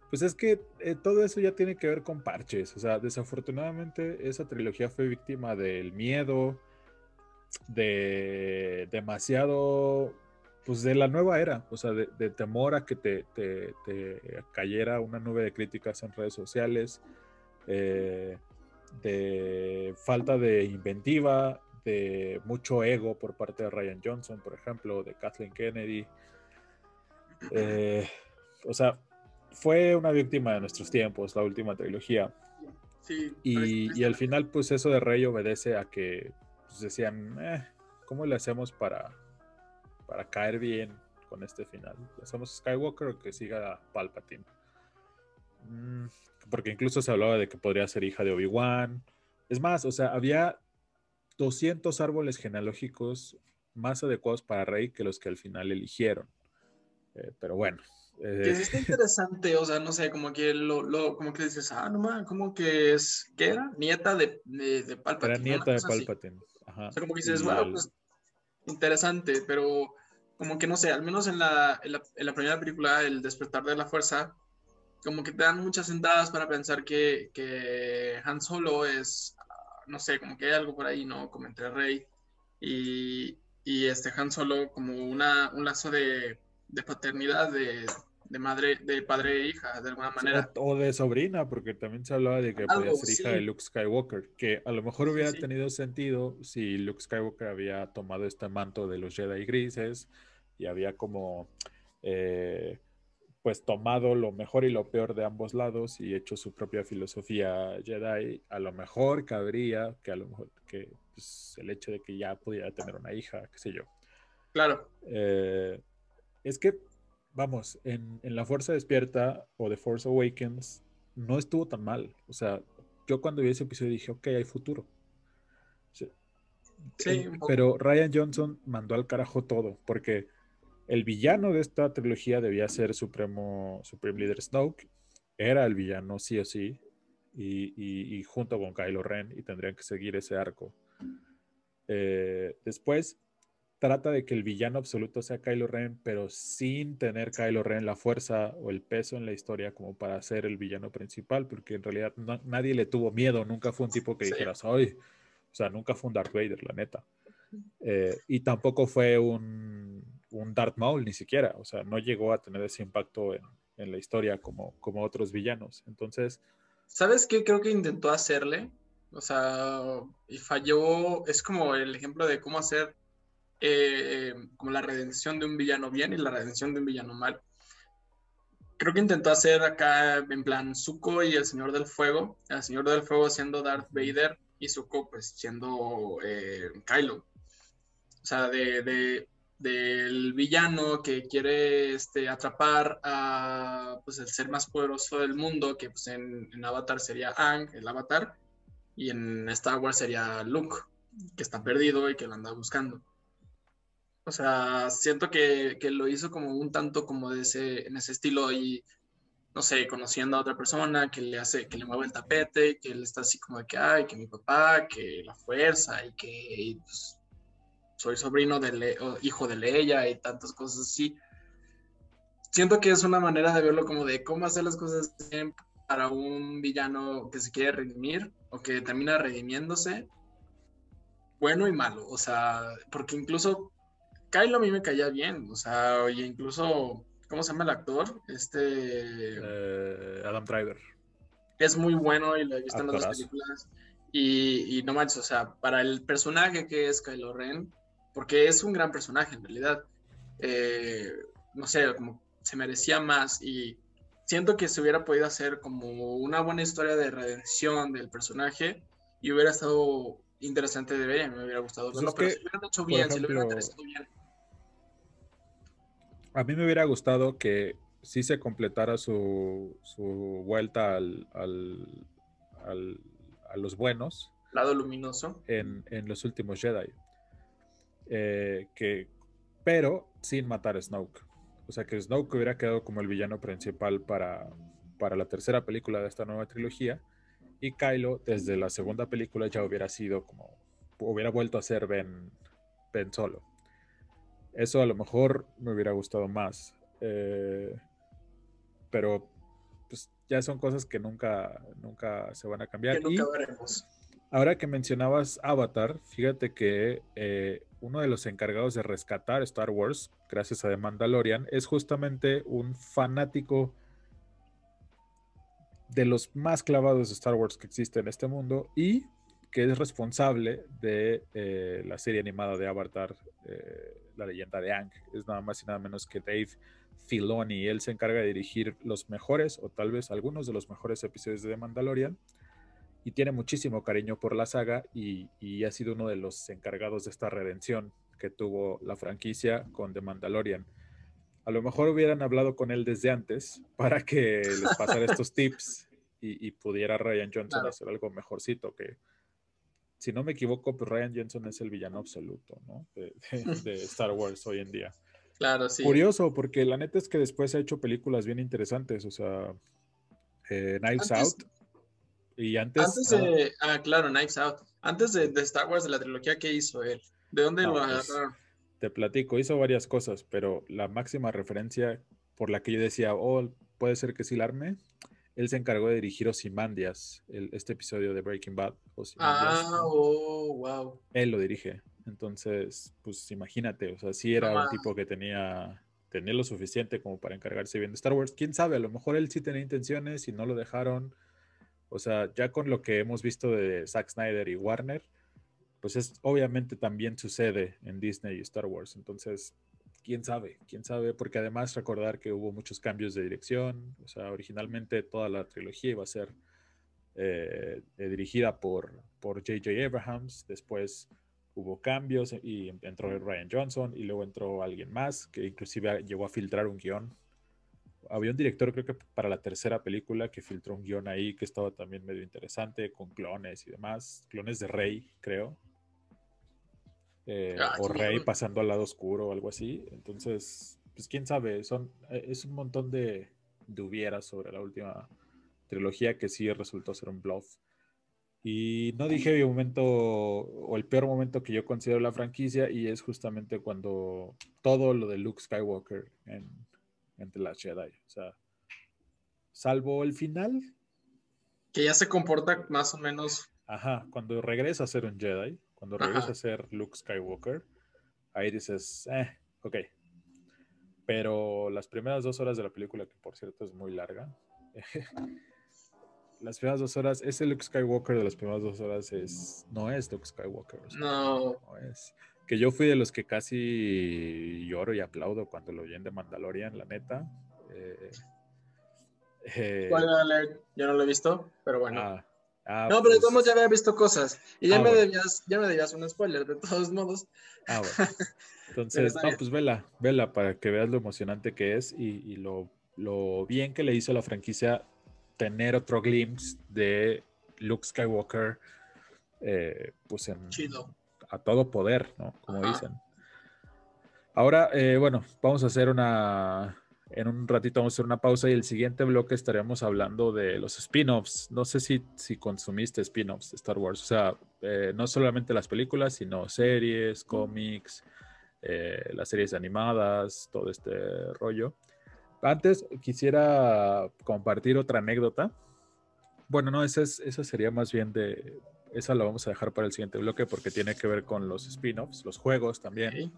Pues es que eh, todo eso ya tiene que ver con parches. O sea, desafortunadamente esa trilogía fue víctima del miedo, de demasiado pues de la nueva era, o sea, de, temor a que te, cayera una nube de críticas en redes sociales, eh, de falta de inventiva, de mucho ego por parte de Ryan Johnson, por ejemplo, de Kathleen Kennedy. Eh, o sea, fue una víctima de nuestros tiempos, la última trilogía. Sí, y, al final, pues eso de Rey obedece a que pues, decían, eh, ¿cómo le hacemos para para caer bien con este final. ¿Hacemos Skywalker o que siga Palpatine? Mm, porque incluso se hablaba de que podría ser hija de Obi-Wan. Es más, o sea, había 200 árboles genealógicos más adecuados para Rey que los que al final eligieron. Eh, pero bueno. Eh, está <laughs> interesante, o sea, no sé, como que lo, lo como que dices, ah, no man, como que es, ¿qué era? Nieta de, de, Palpatine. Era nieta de Palpatine. Ajá. O sea, como que dices, wow, pues interesante, pero como que no sé, al menos en la, en la, primera película, El despertar de la fuerza, como que te dan muchas sentadas para pensar que, que Han Solo es, no sé, como que hay algo por ahí, ¿no? Como entre Rey y, y este Han Solo como una, un lazo de, de paternidad, de, de madre, de padre e hija, de alguna manera. O de sobrina, porque también se hablaba de que podía ser hija de Luke Skywalker, que a lo mejor hubiera tenido sentido si Luke Skywalker había tomado este manto de los Jedi grises y había como eh, pues tomado lo mejor y lo peor de ambos lados y hecho su propia filosofía Jedi, a lo mejor cabría que a lo mejor que pues, el hecho de que ya pudiera tener una hija, qué sé yo. Claro. Eh, es que vamos, en, La Fuerza Despierta o The Force Awakens no estuvo tan mal. O sea, yo cuando vi ese episodio dije, ok, hay futuro. Sí, eh, pero Ryan Johnson mandó al carajo todo, porque el villano de esta trilogía debía ser Supremo, Supreme Leader Snoke. Era el villano, sí o sí. Y, junto con Kylo Ren, y tendrían que seguir ese arco. Eh, después, trata de que el villano absoluto sea Kylo Ren, pero sin tener Kylo Ren la fuerza o el peso en la historia como para ser el villano principal, porque en realidad nadie le tuvo miedo, nunca fue un tipo que dijera, soy, o sea, nunca fue un Darth Vader, la neta. Eh, y tampoco fue un, un, Darth Maul, ni siquiera, o sea, no llegó a tener ese impacto en, en la historia como, como otros villanos. Entonces... ¿Sabes qué creo que intentó hacerle? O sea, y falló, es como el ejemplo de cómo hacer eh, como la redención de un villano bien y la redención de un villano mal. Creo que intentó hacer acá en plan Zuko y el Señor del Fuego, el Señor del Fuego siendo Darth Vader y Zuko pues siendo eh, Kylo. O sea, de, del villano que quiere este, atrapar a pues, el ser más poderoso del mundo, que pues, en, Avatar sería Ang, el Avatar, y en Star Wars sería Luke, que está perdido y que lo anda buscando. O sea, siento que, que, lo hizo como un tanto como de ese, en ese estilo y, no sé, conociendo a otra persona que le hace, que le mueve el tapete, que él está así como de que, ay, que mi papá, que la fuerza y que pues, soy sobrino de hijo de Leia y tantas cosas así. Siento que es una manera de verlo como de cómo hacer las cosas bien para un villano que se quiere redimir o que termina redimiéndose. Bueno y malo, o sea, porque incluso Kylo a mí me caía bien, o sea, oye, incluso, ¿cómo se llama el actor? Este... Eh, Adam Driver. Es muy bueno y lo he visto en las películas. Y, y, no manches, o sea, para el personaje que es Kylo Ren, porque es un gran personaje en realidad. Eh, no sé, como se merecía más y siento que se hubiera podido hacer como una buena historia de redención del personaje y hubiera estado interesante de ver y me hubiera gustado pues verlo, pero si lo hubieran hecho bien, si lo hubieran interesado bien. A mí me hubiera gustado que sí se completara su, su vuelta al, al, al, a los buenos. Lado luminoso. En, en los últimos Jedi. Eh, que, pero sin matar a Snoke. O sea, que Snoke hubiera quedado como el villano principal para, para la tercera película de esta nueva trilogía. Y Kylo, desde la segunda película, ya hubiera sido como. hubiera vuelto a ser Ben, ben Solo. Eso a lo mejor me hubiera gustado más. Eh, pero pues ya son cosas que nunca, nunca se van a cambiar. Que nunca veremos. Ahora que mencionabas Avatar, fíjate que eh, uno de los encargados de rescatar Star Wars, gracias a The Mandalorian, es justamente un fanático de los más clavados de Star Wars que existe en este mundo y que es responsable de eh, la serie animada de Avatar, eh, La leyenda de Ang. Es nada más y nada menos que Dave Filoni. Él se encarga de dirigir los mejores, o tal vez algunos de los mejores episodios de The Mandalorian y tiene muchísimo cariño por la saga y, ha sido uno de los encargados de esta redención que tuvo la franquicia con The Mandalorian. A lo mejor hubieran hablado con él desde antes para que les pasara estos <laughs> tips y, pudiera Ryan Johnson hacer algo mejorcito, que si no me equivoco, pues Ryan Johnson es el villano absoluto, ¿no? <laughs> De, Star Wars hoy en día. Claro, sí. Curioso, porque la neta es que después ha hecho películas bien interesantes, o sea, eh, Knives Out y antes. de. Ah, claro, Knives Out. Antes de, Star Wars, de la trilogía, ¿qué hizo él? ¿De dónde lo pues, agarraron? te platico, hizo varias cosas, pero la máxima referencia por la que yo decía, oh, puede ser que sí la arme, él se encargó de dirigir Ozymandias, el, este episodio de Breaking Bad. Ah, oh, wow. Él lo dirige. Entonces, pues imagínate, o sea, sí era un tipo que tenía, tenía lo suficiente como para encargarse bien de Star Wars. Quién sabe, a lo mejor él sí tenía intenciones y no lo dejaron o sea, ya con lo que hemos visto de Zack Snyder y Warner, pues es obviamente también sucede en Disney y Star Wars. Entonces, quién sabe, quién sabe, porque además recordar que hubo muchos cambios de dirección. O sea, originalmente toda la trilogía iba a ser eh, eh, dirigida por J.J. Abrahams. Después hubo cambios y entró Ryan Johnson y luego entró alguien más que inclusive llegó a filtrar un guion había un director, creo que para la tercera película, que filtró un guion ahí que estaba también medio interesante, con clones y demás. Clones de Rey, creo. Eh, ah, o Rey pasando al lado oscuro o algo así. Entonces, pues quién sabe, son, eh, es un montón de, de sobre la última trilogía que sí resultó ser un bluff. Y no dije el momento o el peor momento que yo considero la franquicia y es justamente cuando todo lo de Luke Skywalker en, entre las Jedi. O sea, salvo el final. Que ya se comporta más o menos. Ajá, cuando regresa a ser un Jedi, cuando regresa a ser Luke Skywalker, ahí dices, eh, ok. Pero las primeras dos horas de la película, que por cierto es muy larga, <laughs> las primeras dos horas, ese Luke Skywalker de las primeras dos horas es, no es Luke Skywalker. no. No es que yo fui de los que casi lloro y aplaudo cuando lo oyen de Mandalorian, la neta. Eh, eh yo no lo he visto, pero bueno. Ah, ah, no, pero pues, ya había visto cosas. Y ya, ah, me debías, ya me debías un spoiler, de todos modos. Ah, bueno. <laughs> Entonces, no, pues vela, vela para que veas lo emocionante que es y, lo, lo, bien que le hizo a la franquicia tener otro glimpse de Luke Skywalker, eh, pues en, a todo poder, ¿no? Como dicen. Ahora, eh, bueno, vamos a hacer una, en un ratito vamos a hacer una pausa y el siguiente bloque estaremos hablando de los spin-offs. No sé si, si consumiste spin-offs de Star Wars, o sea, eh, no solamente las películas, sino series, cómics, eh, las series animadas, todo este rollo. Antes quisiera compartir otra anécdota. Bueno, no, esa, es, esa sería más bien de... Esa la vamos a dejar para el siguiente bloque porque tiene que ver con los spin-offs, los juegos también.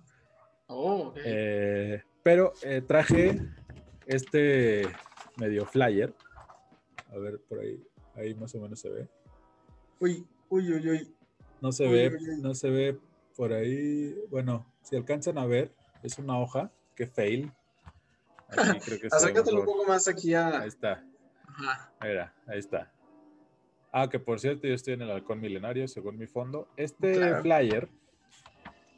Oh, eh, pero eh, traje este medio flyer. A ver, por ahí, ahí más o menos se ve. Uy, uy, uy, uy. No se ve, no se ve por ahí. Bueno, si alcanzan a ver, es una hoja. que fail. Aquí <laughs> creo que Acércatelo un poco más aquí a. Ahí está. Ajá. ahí está. Ah, que por cierto, yo estoy en el halcón milenario, según mi fondo. Este flyer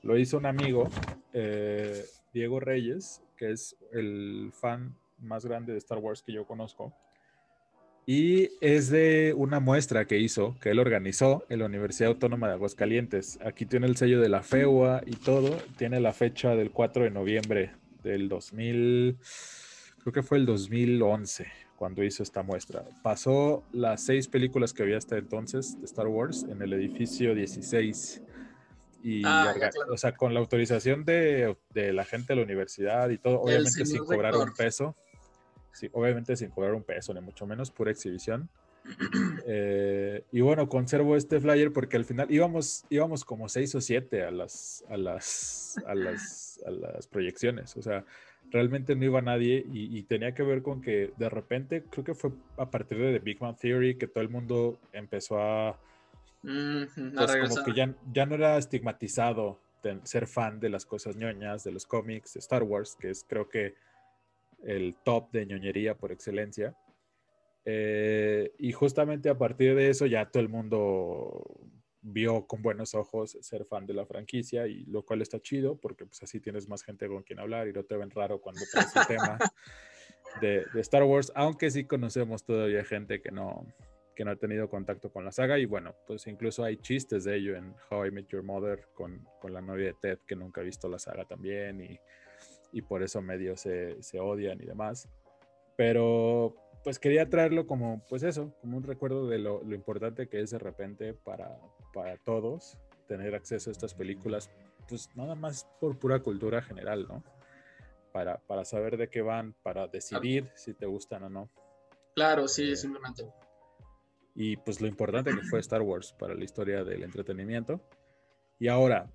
lo hizo un amigo eh, Diego Reyes, que es el fan más grande de Star Wars que yo conozco. Y es de una muestra que hizo, que él organizó en la Universidad Autónoma de Aguascalientes. Aquí tiene el sello de la FEUA y todo. Tiene la fecha del 4 de noviembre del 2000, creo que fue el 2011 cuando hizo esta muestra. Pasó las seis películas que había hasta entonces de Star Wars en el edificio 16 y ah, o sea, con la autorización de, de, la gente de la universidad y todo, obviamente sin cobrar un peso, sí, obviamente sin cobrar un peso, ni mucho menos, pura exhibición. <clears throat> Eh, y bueno, conservo este flyer porque al final íbamos, íbamos como seis o siete a las, a las, a las, a las proyecciones, o sea, realmente no iba nadie y, y, tenía que ver con que de repente, creo que fue a partir de The Big Bang Theory que todo el mundo empezó a pues como que ya, ya no era estigmatizado ser fan de las cosas ñoñas, de los cómics, de Star Wars, que es creo que el top de ñoñería por excelencia. Eh, y justamente a partir de eso ya todo el mundo vio con buenos ojos ser fan de la franquicia y lo cual está chido porque pues así tienes más gente con quien hablar y no te ven raro cuando traes el tema <laughs> de, de, Star Wars, aunque sí conocemos todavía gente que no, que no ha tenido contacto con la saga y bueno, pues incluso hay chistes de ello en How I Met Your Mother con, con la novia de Ted que nunca ha visto la saga también y, y por eso medio se, se, odian y demás. Pero pues quería traerlo como pues eso, como un recuerdo de lo, lo importante que es de repente para, para todos tener acceso a estas películas, pues nada más por pura cultura general, ¿no? Para, para saber de qué van, para decidir si te gustan o no. Claro, sí, eh, simplemente y pues lo importante que fue Star Wars para la historia del entretenimiento. Y ahora,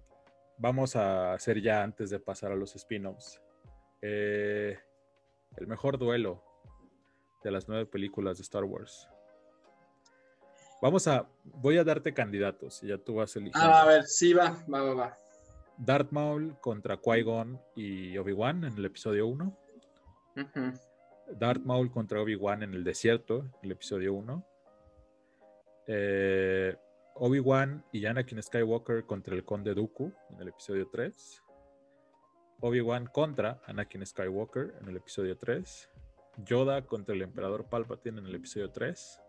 vamos a hacer ya antes de pasar a los spin-offs, eh, el mejor duelo de las nueve películas de Star Wars. Vamos a, voy a darte candidatos y ya tú vas a elegir. Ah, a ver, sí, va, va, va, va. Darth Maul contra Qui-Gon y Obi-Wan en el episodio 1. Darth Maul contra Obi-Wan en el desierto, en el episodio 1. Eh, Obi-Wan y Anakin Skywalker contra el Conde Dooku en el episodio 3. Obi-Wan contra Anakin Skywalker en el episodio 3. Yoda contra el Emperador Palpatine en el episodio 3.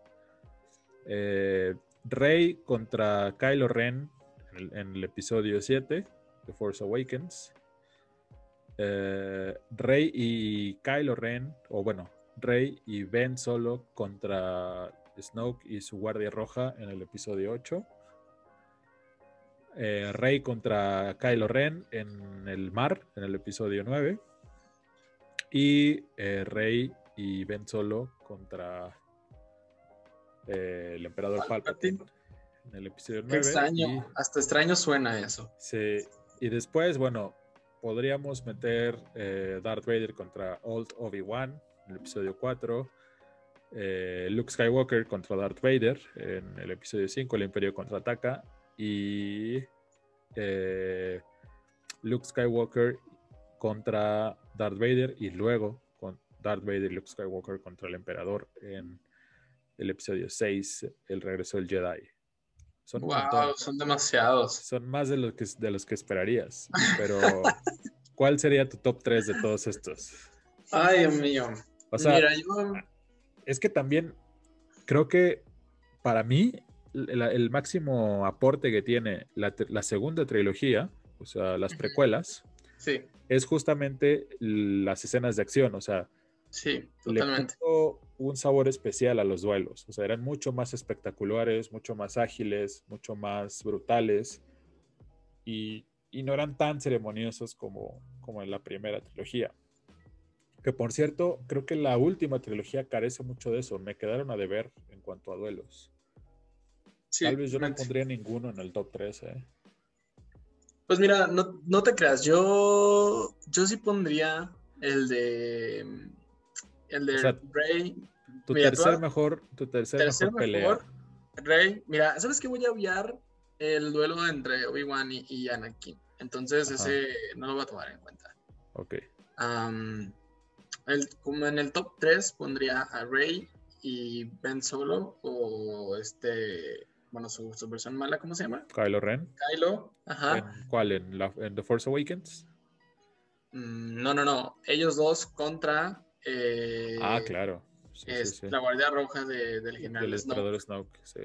Eh, Rey contra Kylo Ren en el, episodio 7, The Force Awakens. Eh, Rey y Kylo Ren, o bueno, Rey y Ben Solo contra Snoke y su Guardia Roja en el episodio 8. Eh, Rey contra Kylo Ren en el mar en el episodio 9. Y eh, Rey y Ben Solo contra eh, el Emperador Palpatine en el episodio 9. extraño, hasta extraño suena eso. Sí, y después, bueno, podríamos meter Darth Vader contra Old Obi-Wan en el episodio 4. Eh, Luke Skywalker contra Darth Vader en el episodio 5, el Imperio contraataca, y eh, Luke Skywalker contra Darth Vader y luego con Darth Vader y Luke Skywalker contra el Emperador en el episodio 6, El regreso del Jedi. Son, wow, son demasiados. Son más de, que, de los que esperarías. <laughs> Pero, ¿cuál sería tu top 3 de todos estos? Ay, Dios mío. O sea, es que también creo que para mí el, máximo aporte que tiene la, segunda trilogía, o sea, las precuelas, sí. es justamente las escenas de acción, o sea, sí, totalmente. le puso un sabor especial a los duelos, o sea, eran mucho más espectaculares, mucho más ágiles, mucho más brutales y, no eran tan ceremoniosos como, como en la primera trilogía. Que por cierto, creo que la última trilogía carece mucho de eso. Me quedaron a deber en cuanto a duelos. Tal vez yo no pondría ninguno en el top 3, ¿eh? Pues mira, no, te creas, yo, yo sí pondría el de el de Rey. Tu tercer mejor, tu tercer, mejor, pelea. Rey, mira, ¿sabes qué? Voy a obviar el duelo entre Obi-Wan y, Anakin. Entonces ese no lo voy a tomar en cuenta. Ok. El, como en el top 3 pondría a Rey y Ben Solo o este bueno, su, versión mala, ¿cómo se llama? Kylo Ren. Kylo, ajá. ¿Cuál? ¿En, The Force Awakens? Mm, no, no, no. Ellos dos contra. Eh, ah, claro. es la Guardia Roja de, del general del Snoke. Snoke sí.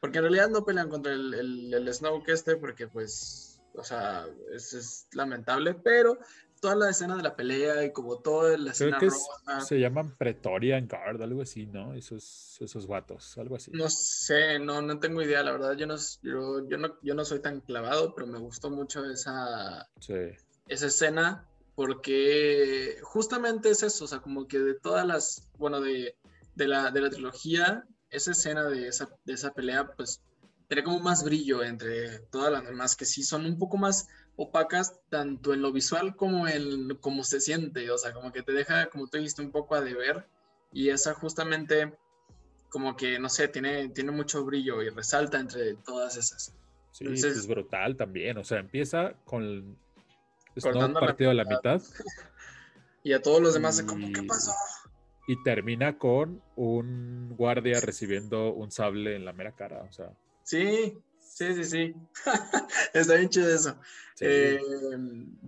Porque en realidad no pelean contra el, el, el Snoke este, porque pues, o sea, es, es lamentable, pero toda la escena de la pelea y como toda la escena Creo que se llaman Pretorian Guard, algo así, ¿no? Esos, esos vatos, algo así. No sé, no, no tengo idea, la verdad, yo no, yo, yo no, yo no soy tan clavado, pero me gustó mucho esa, esa escena porque justamente es eso, o sea, como que de todas las, bueno, de, de, la, de la trilogía, esa escena de esa, de esa pelea, pues, tiene como más brillo entre todas las demás, que sí son un poco más opacas tanto en lo visual como en cómo se siente, o sea, como que te deja, como tú dijiste, un poco a deber y esa justamente como que, no sé, tiene, tiene mucho brillo y resalta entre todas esas. Sí, es brutal también, o sea, empieza con un partido a la mitad. <laughs> y a todos los demás, como, ¿qué pasó? Y termina con un guardia recibiendo un sable en la mera cara, o sea. Sí, Sí, sí, sí. <laughs> Está bien chido eso. Eh,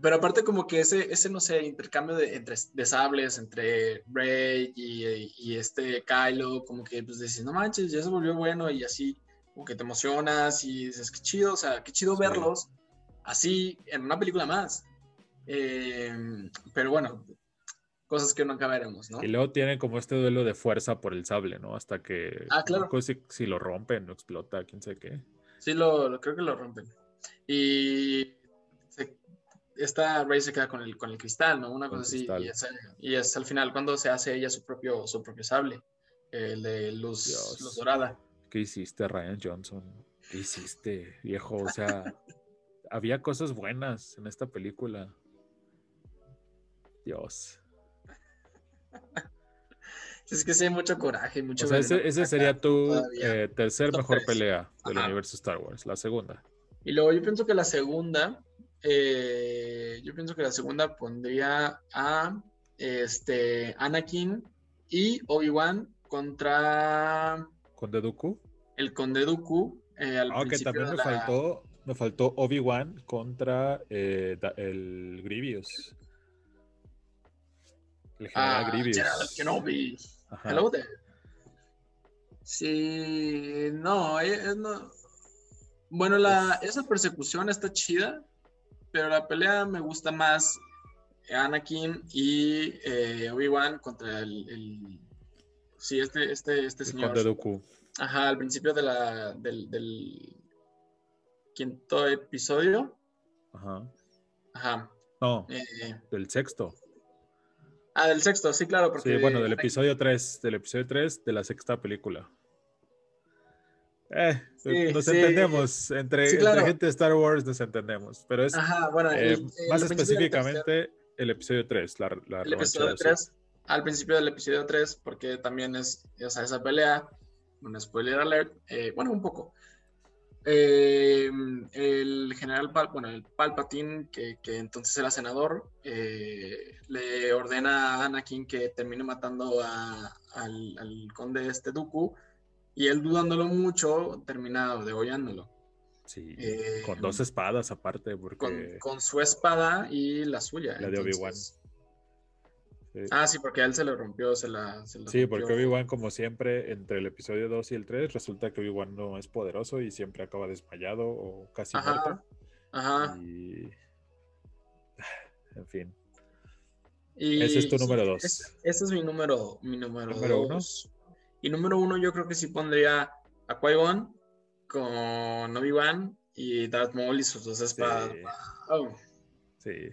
pero aparte como que ese, ese no sé, intercambio de, entre, de sables entre Rey y, este Kylo, como que pues dices, no manches, ya se volvió bueno y así, como que te emocionas y dices, qué chido, o sea, qué chido verlos así en una película más. Eh, pero bueno, cosas que nunca veremos, ¿no? Y luego tienen como este duelo de fuerza por el sable, ¿no? Hasta que... Ah, claro. si, si, lo rompen, no explota, quién sabe qué. Sí, lo, creo que lo rompen. Y esta Rey se queda con el, con el cristal, ¿no? Una cosa así. Y es, al final cuando se hace ella su propio, su propio sable, el de luz, luz dorada. ¿Qué hiciste, Ryan Johnson? ¿Qué hiciste, viejo? O sea, había cosas buenas en esta película. Dios. Es que sí hay mucho coraje, mucho. O sea, ese, sería tu eh, tercer mejor pelea del universo Star Wars, la segunda. Y luego yo pienso que la segunda, eh, yo pienso que la segunda pondría a este Anakin y Obi-Wan contra. ¿Conde Dooku? El Conde Dooku. Eh, Aunque ah, también me faltó, me faltó Obi-Wan contra el Grievous. El general ah, Grievous. Hello there. Sí, no, eh, no. Bueno, la, esa persecución está chida, pero la pelea me gusta más Anakin y eh, Obi-Wan contra el, Sí, este, este, este señor. Ajá, al principio de la, del, del quinto episodio. Ajá. Ajá. No, eh, del sexto. Ah, del sexto, sí, claro. Porque sí, bueno, del episodio 3, del episodio 3 de la sexta película. Eh, nos entendemos, entre, gente de Star Wars nos entendemos, pero es eh, más específicamente el episodio 3, la, la el episodio 3, al principio del episodio 3, porque también es, o sea, esa pelea, un spoiler alert, eh, bueno, un poco, eh, el general Pal, bueno, el Palpatine, que, que entonces era senador, eh, le ordena a Anakin que termine matando a, al, al, conde este Dooku y él dudándolo mucho, termina degollándolo. Sí, eh, con dos espadas aparte, porque... Con, su espada y la suya. La de Obi-Wan. Ah, sí, porque a él se le rompió, se la... sí, porque Obi-Wan, como siempre, entre el episodio 2 y el 3, resulta que Obi-Wan no es poderoso y siempre acaba desmayado o casi muerto. Ajá. Y... <sighs> En fin. ese es tu número 2. ese es mi número, mi número, ¿Número dos. Y número uno yo creo que sí pondría a Qui-Gon con Obi-Wan y Darth Maul y sus dos espadas. Sí.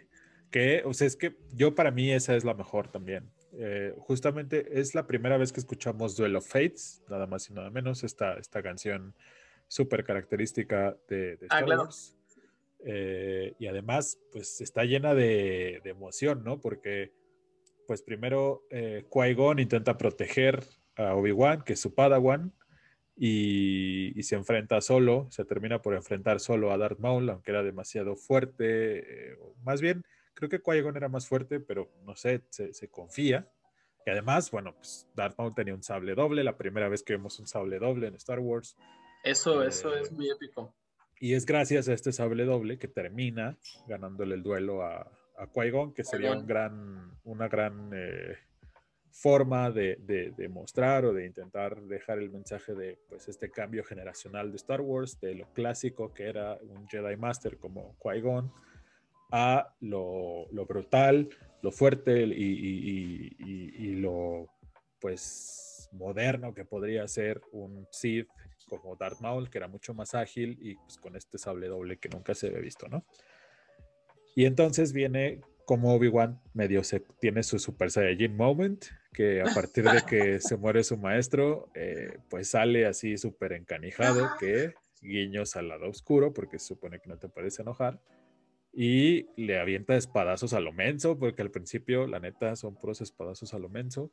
Que, o sea, es que yo para mí esa es la mejor también. Eh, justamente es la primera vez que escuchamos Duel of Fates, nada más y nada menos, esta, esta canción súper característica de, ah, Star Wars. Eh, y además, pues está llena de, emoción, ¿no? Porque, pues primero, eh, Qui-Gon intenta proteger a Obi-Wan, que es su Padawan, y, se enfrenta solo, se termina por enfrentar solo a Darth Maul, aunque era demasiado fuerte, eh, más bien, creo que Qui-Gon era más fuerte, pero no sé, se, confía. Y además, bueno, pues Darth Maul tenía un sable doble, la primera vez que vemos un sable doble en Star Wars. Eso, eso es muy épico. Y es gracias a este sable doble que termina ganándole el duelo a, a Qui-Gon, que sería un gran, una gran eh, forma de, de, mostrar o de intentar dejar el mensaje de pues, este cambio generacional de Star Wars, de lo clásico que era un Jedi Master como Qui-Gon, a lo, lo, brutal, lo fuerte y, y, y, lo pues moderno que podría ser un Sith como Darth Maul, que era mucho más ágil y pues con este sable doble que nunca se había visto, ¿no? Y entonces viene como Obi-Wan medio se tiene su Super Saiyajin moment, que a <laughs> partir de que se muere su maestro, eh, pues sale así súper encanijado, que guiños al lado oscuro, porque se supone que no te parece enojar, y le avienta espadazos a lo menso, porque al principio, la neta, son puros espadazos a lo menso,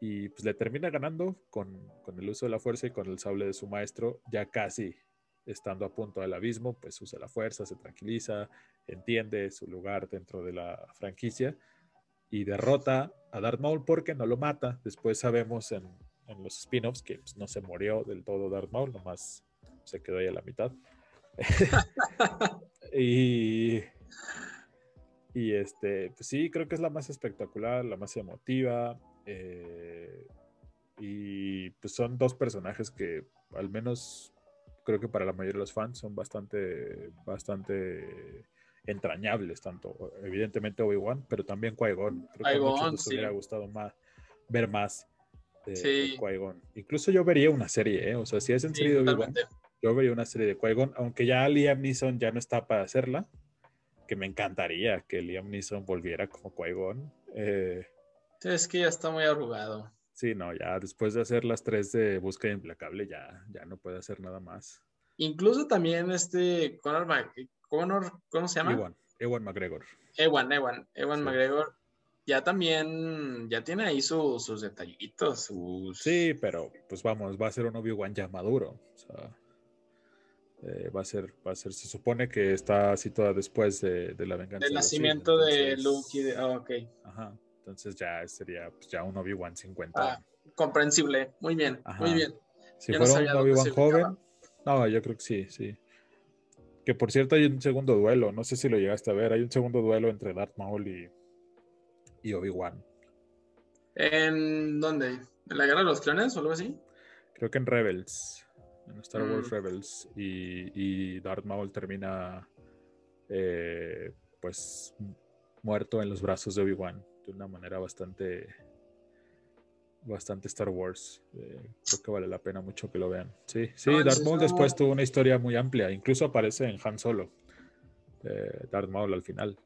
y pues le termina ganando con, con el uso de la fuerza y con el sable de su maestro, ya casi estando a punto del abismo, pues usa la fuerza, se tranquiliza, entiende su lugar dentro de la franquicia y derrota a Darth Maul porque no lo mata. Después sabemos en, los spin-offs que pues, no se murió del todo Darth Maul, nomás se quedó ahí a la mitad. <laughs> y, y este, pues sí, creo que es la más espectacular, la más emotiva. Eh, y pues son dos personajes que al menos creo que para la mayoría de los fans son bastante, bastante entrañables, tanto evidentemente Obi-Wan, pero también Qui-Gon. Creo que muchos les hubiera gustado más, ver más de, Qui-Gon. Incluso yo vería una serie, ¿eh? o sea, si es en serie de Obi-Wan, yo vería una serie de Qui-Gon, aunque ya Liam Neeson ya no está para hacerla, que me encantaría que Liam Neeson volviera como Qui-Gon. Eh, es que ya está muy arrugado. Sí, no, ya después de hacer las tres de búsqueda implacable, ya, ya no puede hacer nada más. Incluso también este Conor, ¿cómo se llama? Ewan, Ewan McGregor. Ewan, Ewan, Ewan McGregor. Ya también, ya tiene ahí sus detallitos, sus... Sí, pero pues vamos, va a ser un Obi-Wan ya maduro. O sea, eh, va a ser, va a ser, se supone que está situada después de, la venganza. Del nacimiento de, Luke y de, oh, ok. Ajá. Entonces ya sería pues, ya un Obi-Wan 50. Ah, comprensible. Muy bien, muy bien. Si fuera un Obi-Wan joven, no, yo creo que sí, sí. Que por cierto hay un segundo duelo, no sé si lo llegaste a ver, hay un segundo duelo entre Darth Maul y, y Obi-Wan. ¿En dónde? ¿En la guerra de los clones o algo así? Creo que en Rebels, en Star Wars mm. Rebels, y, y, Darth Maul termina eh, pues muerto en los brazos de Obi-Wan de una manera bastante bastante Star Wars. Eh, creo que vale la pena mucho que lo vean. Sí, sí, Darth Maul después tuvo una historia muy amplia. Incluso aparece en Han Solo. Eh, Darth Maul al final.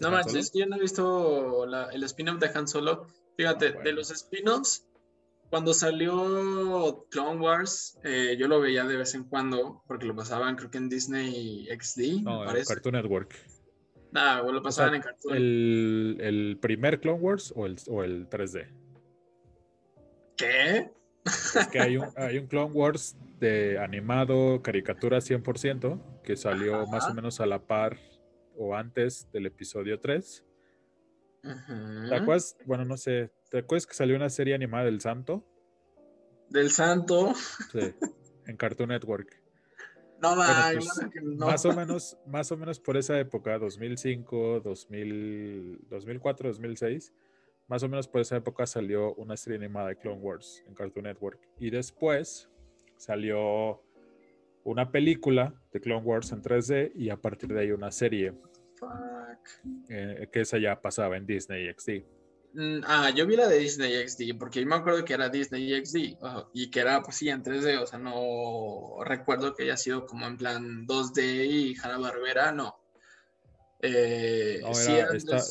no manches, yo no he visto el spin-off de Han Solo. Fíjate, ah, de los spin-offs, cuando salió Clone Wars, eh, yo lo veía de vez en cuando, porque lo pasaban creo que en Disney XD. No, en Cartoon Network. Ah, lo pasaban en Cartoon. El, el, primer Clone Wars o el, o el 3D? ¿Qué? Es que hay un, <laughs> hay un Clone Wars de animado, caricatura 100%, que salió más o menos a la par o antes del episodio 3. ¿Te acuerdas? Bueno, no sé. ¿Te acuerdas que salió una serie animada del Santo? Del Santo. Sí, en Cartoon Network. <laughs> No, pues, Más o menos, <laughs> más o menos por esa época, 2005, 2000, 2004, 2006, más o menos por esa época salió una serie animada de Clone Wars en Cartoon Network. Y después salió una película de Clone Wars en 3D y a partir de ahí una serie. Eh, que esa ya pasaba en Disney XD. Mm, ah, yo vi la de Disney XD, porque yo me acuerdo que era Disney XD y que era, pues sí, en 3D, o sea, no recuerdo que haya sido como en plan 2D y Hanna Barbera, no. Eh,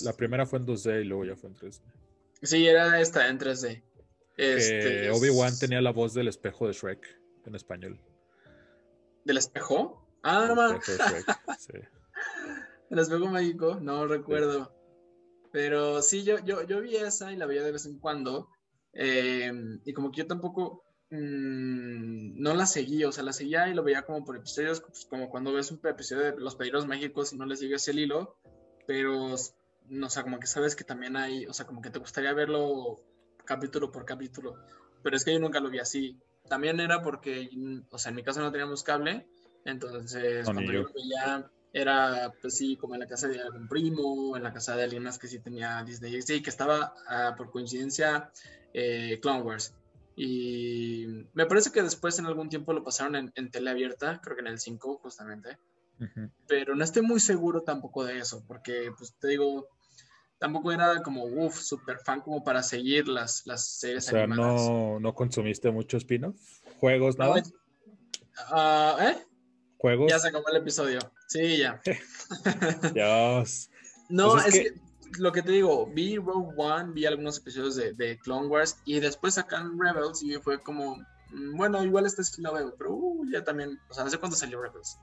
la primera fue en 2D y luego ya fue en 3D. Sí, era esta en 3D. Este, Obi-Wan tenía la voz del espejo de Shrek en español. ¿Del espejo? Ah, no más. ¿El espejo mágico? No recuerdo. Pero sí, yo, yo, yo vi esa y la veía de vez en cuando. Em, y como que yo tampoco mm, no la seguía, o sea, la seguía y lo veía como por episodios, pues, como cuando ves un episodio de Los Pedidos Méxicos y no le sigues el hilo, pero, no, o sea, como que sabes que también hay, o sea, como que te gustaría verlo capítulo por capítulo, pero es que yo nunca lo vi así. También era porque, o sea, en mi casa no teníamos cable, entonces cuando yo lo veía era, pues sí, como en la casa de algún primo, en la casa de alguien más que sí tenía Disney sí, que estaba ah, por coincidencia eh, Clone Wars. Y me parece que después en algún tiempo lo pasaron en, en tele abierta, creo que en el 5 justamente. Pero no estoy muy seguro tampoco de eso, porque pues te digo, tampoco era como, uff, super fan como para seguir las, las series o sea, No, ¿no consumiste mucho spin-off? ¿Juegos, nada? Uh, ¿Eh? Ya se acabó el episodio. Sí, ya. <laughs> Dios. no, pues es, que... lo que te digo, vi Rogue One, vi algunos episodios de, de Clone Wars y después sacan Rebels y fue como, mm, bueno, igual este sí lo veo, pero uh, ya también, o sea, no sé cuándo salió Rebels.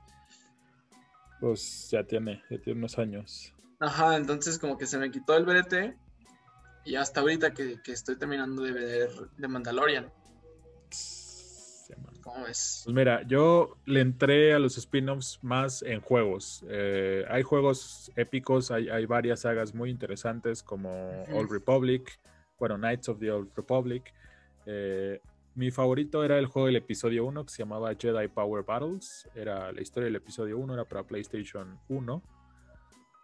Pues ya tiene, ya tiene unos años. Ajá, entonces como que se me quitó el brete y hasta ahorita que, que estoy terminando de ver The Mandalorian. ¿Cómo es? Pues mira, yo le entré a los spin-offs más en juegos. Eh, hay juegos épicos, hay, hay, varias sagas muy interesantes como Old Republic, bueno, Knights of the Old Republic. Eh, mi favorito era el juego del episodio 1 que se llamaba Jedi Power Battles. Era la historia del episodio 1, era para PlayStation 1.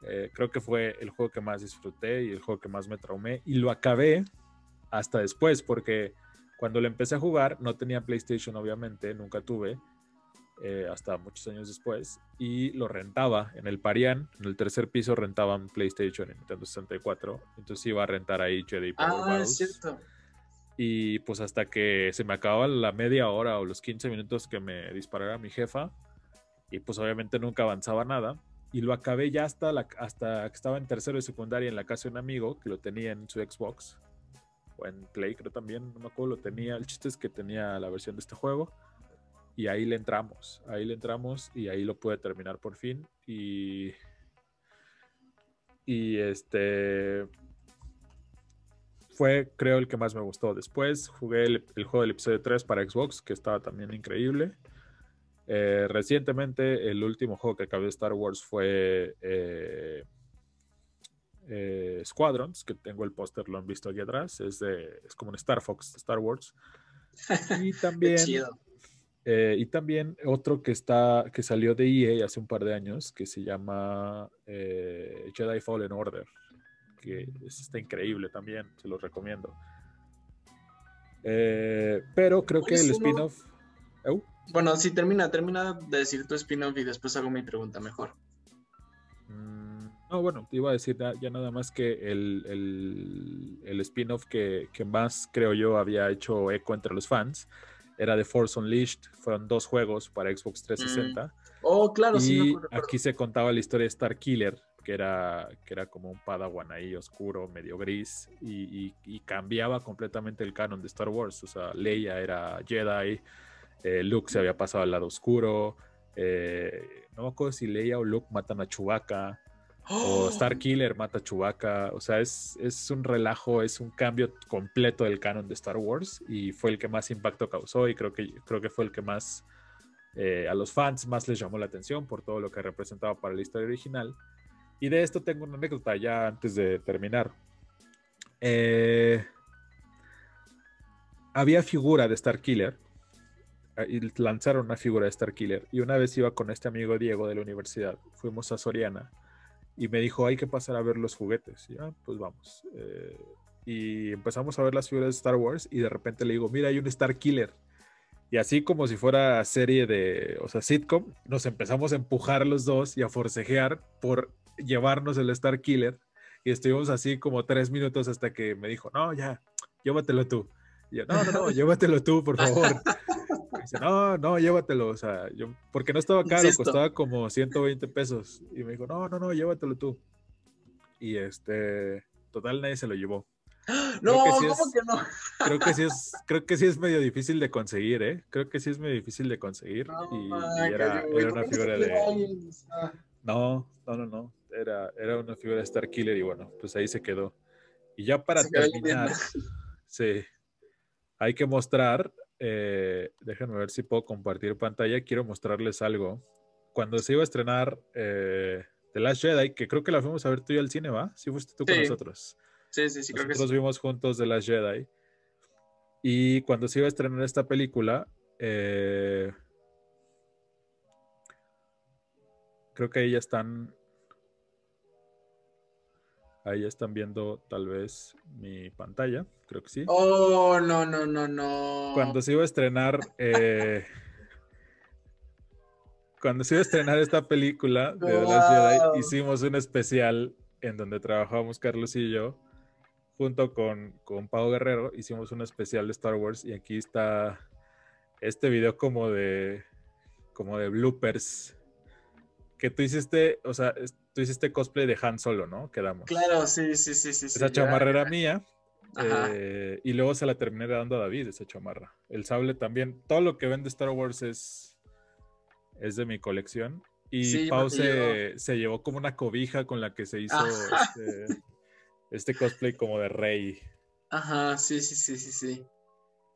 Eh, creo que fue el juego que más disfruté y el juego que más me traumé. Y lo acabé hasta después porque cuando lo empecé a jugar, no tenía PlayStation, obviamente, nunca tuve, eh, hasta muchos años después, y lo rentaba en el Parian, en el tercer piso rentaban PlayStation en Nintendo 64, entonces iba a rentar ahí Jedi Power Ah, es cierto. Y pues hasta que se me acababa la media hora o los 15 minutos que me disparara mi jefa, y pues obviamente nunca avanzaba nada, y lo acabé ya hasta, la, hasta que estaba en tercero de secundaria en la casa de un amigo que lo tenía en su Xbox o en Play creo también, no me acuerdo, lo tenía, el chiste es que tenía la versión de este juego y ahí le entramos, ahí le entramos y ahí lo pude terminar por fin y y este fue creo el que más me gustó. Después jugué el, juego del episodio 3 para Xbox, que estaba también increíble. Eh, recientemente el último juego que acabé de Star Wars fue eh, eh, Squadrons, que tengo el póster, lo han visto aquí atrás, es, de, es como un Star Fox Star Wars. Y <laughs> también, eh, y también otro que, está, que salió de EA hace un par de años, que se llama eh, Jedi Fallen Order, que está increíble también, se los recomiendo. pero creo que el spin-off... Bueno, si termina, termina de decir tu spin-off y después hago mi pregunta mejor. No, bueno, te iba a decir ya, nada más que el, el, spin-off que, más creo yo había hecho eco entre los fans era de Force Unleashed. Fueron dos juegos para Xbox 360. Mm. Oh, claro, y sí. aquí se contaba la historia de Star Killer, que era, que era como un padawan ahí oscuro, medio gris, y, cambiaba completamente el canon de Star Wars. O sea, Leia era Jedi, eh, Luke se había pasado al lado oscuro. Eh, no me acuerdo si Leia o Luke matan a Chewbacca. O ¡Oh! <gasps> Star Killer mata a Chewbacca. O sea, es, un relajo, es un cambio completo del canon de Star Wars. Y fue el que más impacto causó. Y creo que, creo que fue el que más eh, a los fans más les llamó la atención por todo lo que representaba para la historia original. Y de esto tengo una anécdota ya antes de terminar. Eh, había figura de Star Killer ah, y lanzaron una figura de Star Killer. Y una vez iba con este amigo Diego de la universidad, fuimos a Soriana y me dijo, hay que pasar a ver los juguetes. Y ah, pues vamos. Eh, y empezamos a ver las figuras de Star Wars y de repente le digo, mira, hay un Star Killer. Y así como si fuera serie de, o sea, sitcom, nos empezamos a empujar los dos y a forcejear por llevarnos el Star Killer. Y estuvimos así como tres minutos hasta que me dijo, no, ya, llévatelo tú. Y yo, no, no, no, <laughs> llévatelo tú, por favor. <laughs> dice, no, no, llévatelo. O sea, yo, porque no estaba caro, costaba como 120 pesos. Y me dijo, no, no, no, llévatelo tú. Y este, total, nadie se lo llevó. <gasps> No, ¿cómo que no? Creo que sí es, creo que sí es medio difícil de conseguir, ¿eh? Creo que sí es medio difícil de conseguir. y, era, una figura de. No, no, no, no. Era, era una figura de Star Killer y bueno, pues ahí se quedó. Y ya para terminar, sí, hay que mostrar, eh, déjenme ver si puedo compartir pantalla, quiero mostrarles algo. Cuando se iba a estrenar eh, The Last Jedi, que creo que la fuimos a ver tú y al cine, ¿va? Sí fuiste tú con nosotros. Sí, sí, sí, creo que sí. vimos juntos de las Jedi. Y cuando se iba a estrenar esta película, eh, creo que ahí ya están. Ahí están viendo tal vez mi pantalla, creo que sí. Oh, no, no, no, no. Cuando se iba a estrenar, eh, <laughs> cuando se iba a estrenar esta película de The Last Jedi, hicimos un especial en donde trabajamos Carlos y yo junto con, con Pau Guerrero, hicimos un especial de Star Wars y aquí está este video como de, como de bloopers que tú hiciste, o sea, tú hiciste cosplay de Han Solo, ¿no? Quedamos. Claro, sí, sí, sí, sí. Esa chamarra era mía. Eh, y luego se la terminé dando a David, esa chamarra. El sable también. Todo lo que vende Star Wars es, es de mi colección. Y Pau se, se, llevó como una cobija con la que se hizo este, este cosplay como de rey. Ajá, sí, sí, sí, sí, sí.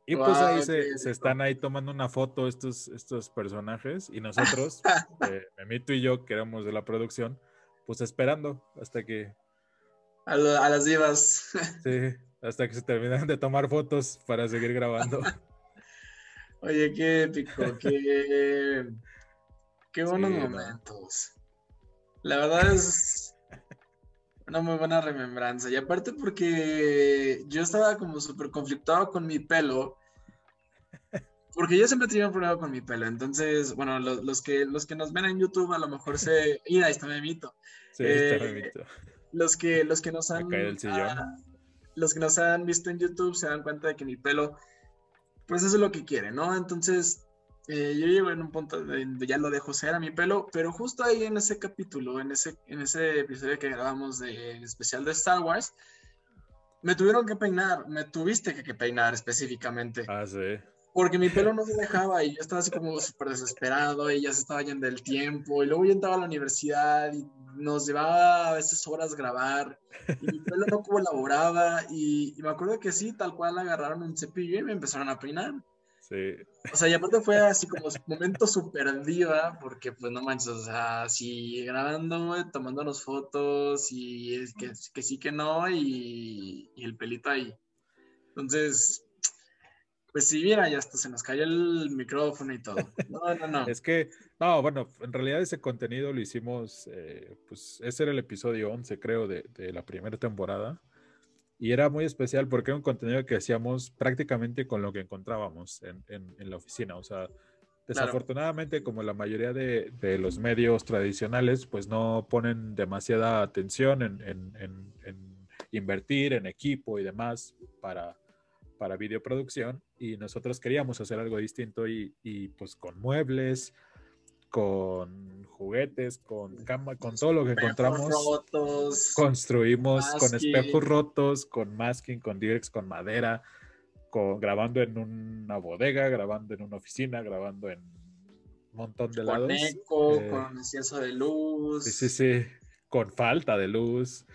Y pues ahí se, están ahí tomando una foto estos, estos personajes y nosotros, <laughs> eh, Memito y yo, que éramos de la producción, pues esperando hasta que... A, las divas. <laughs> Sí, hasta que se terminan de tomar fotos para seguir grabando. <laughs> Oye, qué épico, qué, qué buenos momentos. La verdad es una muy buena remembranza. Y aparte porque yo estaba como súper conflictado con mi pelo. Porque yo siempre he tenido un problema con mi pelo. Entonces, bueno, los, que, los que nos ven en YouTube a lo mejor se... <laughs> Mira, ahí está Memito. Sí, está eh, Los que, los que nos han... Ah, los que nos han visto en YouTube se dan cuenta de que mi pelo, pues eso es lo que quiere, ¿no? Entonces, eh, yo llego en un punto donde ya lo dejo ser a mi pelo, pero justo ahí en ese capítulo, en ese, en ese episodio que grabamos del especial de Star Wars, me tuvieron que peinar, me tuviste que, peinar específicamente. Ah, sí. Porque mi pelo no se dejaba y yo estaba así como súper desesperado y ya se estaba yendo el tiempo y luego yo entraba a la universidad y nos llevaba a veces horas grabar y mi pelo no colaboraba y, y me acuerdo que sí, tal cual agarraron un cepillo y me empezaron a peinar. O sea, y aparte fue así como momento super diva, porque pues no manches, o sea, así grabando, tomándonos fotos y es que, que sí que no y, el pelito ahí. Entonces, pues sí, mira, ya hasta se nos cayó el micrófono y todo. No, no, no. es que, no, bueno, en realidad ese contenido lo hicimos, eh, pues ese era el episodio 11, creo, de, de la primera temporada. Y era muy especial porque era un contenido que hacíamos prácticamente con lo que encontrábamos en, en, la oficina. O sea, desafortunadamente, como la mayoría de, de, los medios tradicionales, pues no ponen demasiada atención en, en, invertir en equipo y demás para, para videoproducción. Y nosotros queríamos hacer algo distinto y, y pues con muebles, con juguetes, con cama, con todo lo que encontramos. Rotos, construimos con espejos rotos, con masking, con directs, con madera, con, grabando en una bodega, grabando en una oficina, grabando en un montón de lados. Con eco, eh, con exceso de luz. Sí, sí, sí, con falta de luz.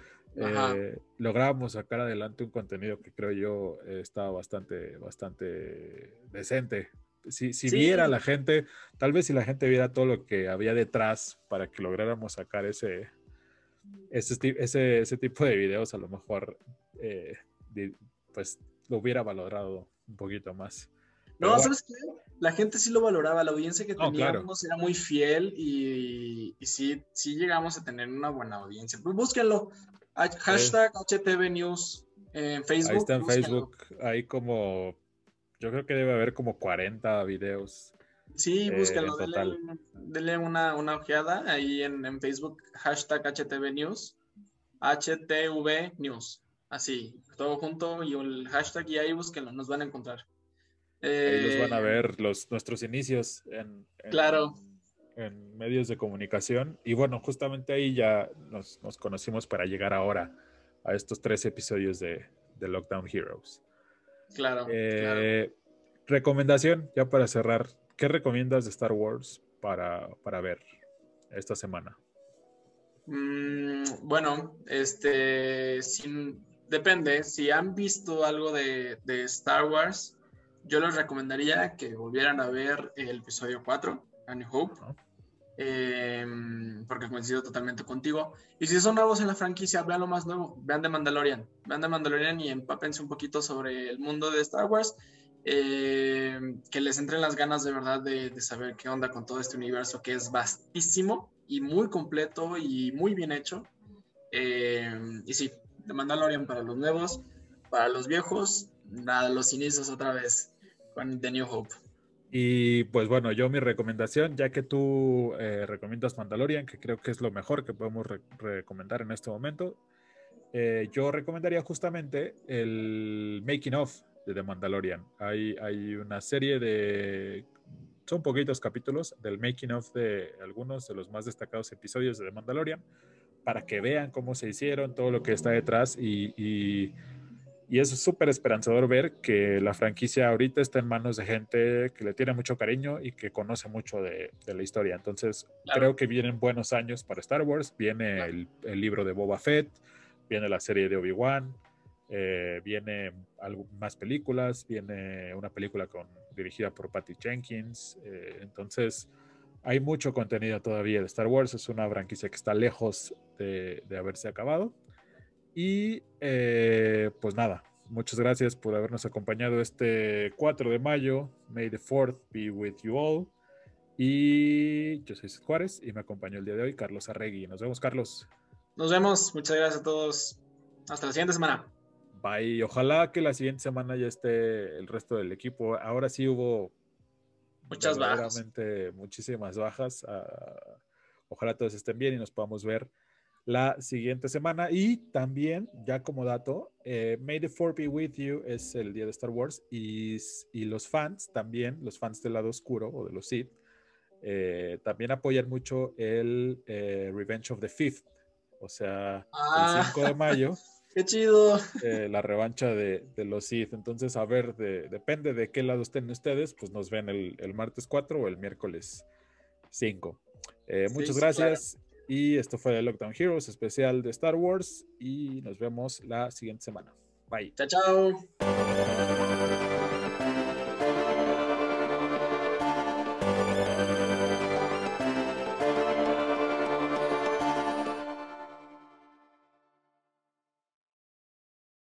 Eh, logramos sacar adelante un contenido que creo yo eh, estaba bastante, bastante decente si, si viera la gente, tal vez si la gente viera todo lo que había detrás para que lográramos sacar ese, ese, ese, ese tipo de videos, a lo mejor eh, pues lo hubiera valorado un poquito más. No, ¿sabes qué? La gente sí lo valoraba, la audiencia que teníamos era muy fiel y, sí, sí llegamos a tener una buena audiencia. Pues búsquenlo. Hashtag HTV News en Facebook. Ahí está en Facebook, hay como, yo creo que debe haber como 40 videos. Sí, búsquenlo, denle, una, una, ojeada ahí en, Facebook, hashtag HTV News, HTV News, así, todo junto y el hashtag y ahí búsquenlo, nos van a encontrar. Ahí los van a eh, ver los, nuestros inicios en, claro. En medios de comunicación. Y bueno, justamente ahí ya nos, conocimos para llegar ahora a estos tres episodios de, Lockdown Heroes. Claro, eh, Recomendación, ya para cerrar, ¿qué recomiendas de Star Wars para, ver esta semana? Mm, bueno, este, sin, depende. Si han visto algo de, de Star Wars, yo les recomendaría que volvieran a ver el episodio 4, A New Hope, em, porque coincido totalmente contigo. Y si son nuevos en la franquicia, vean lo más nuevo, vean The Mandalorian, vean The Mandalorian y empápense un poquito sobre el mundo de Star Wars. Em, que les entren las ganas de verdad de, saber qué onda con todo este universo que es vastísimo y muy completo y muy bien hecho. Em, y sí, The Mandalorian para los nuevos, para los viejos, nada, los inicios otra vez. The New Hope. Y pues bueno, yo mi recomendación, ya que tú eh, recomiendas Mandalorian, que creo que es lo mejor que podemos recomendar en este momento, eh, yo recomendaría justamente el Making of de The Mandalorian. Hay, hay una serie de, son poquitos capítulos del Making of de algunos de los más destacados episodios de The Mandalorian, para que vean cómo se hicieron, todo lo que está detrás y y es súper esperanzador ver que la franquicia ahorita está en manos de gente que le tiene mucho cariño y que conoce mucho de, la historia. Entonces, creo que vienen buenos años para Star Wars. Viene el, libro de Boba Fett, viene la serie de Obi-Wan, eh, viene más películas, viene una película con, dirigida por Patty Jenkins. Eh, entonces, hay mucho contenido todavía de Star Wars. Es una franquicia que está lejos de haberse acabado. Y eh, pues nada, muchas gracias por habernos acompañado este 4 de mayo. May the 4th be with you all. Y yo soy Juárez y me acompañó el día de hoy Carlos Arregui. Nos vemos, Carlos. Nos vemos. Muchas gracias a todos. Hasta la siguiente semana. Bye. Ojalá que la siguiente semana ya esté el resto del equipo. Ahora sí hubo muchas bajas. Muchísimas bajas. Ah, ojalá todos estén bien y nos podamos ver la siguiente semana. Y también, ya como dato, eh, May the Four Be With You es el día de Star Wars y, y los fans también, los fans del lado oscuro o de los Sith, eh, también apoyan mucho el eh, Revenge of the Fifth, o sea, el 5 ah. de mayo. <laughs> ¡Qué chido! la revancha de, de, los Sith. Entonces, a ver, depende de qué lado estén ustedes, pues nos ven el, el martes 4 o el miércoles 5. muchas gracias. Y esto fue el Lockdown Heroes especial de Star Wars y nos vemos la siguiente semana. Bye. Chao, chao.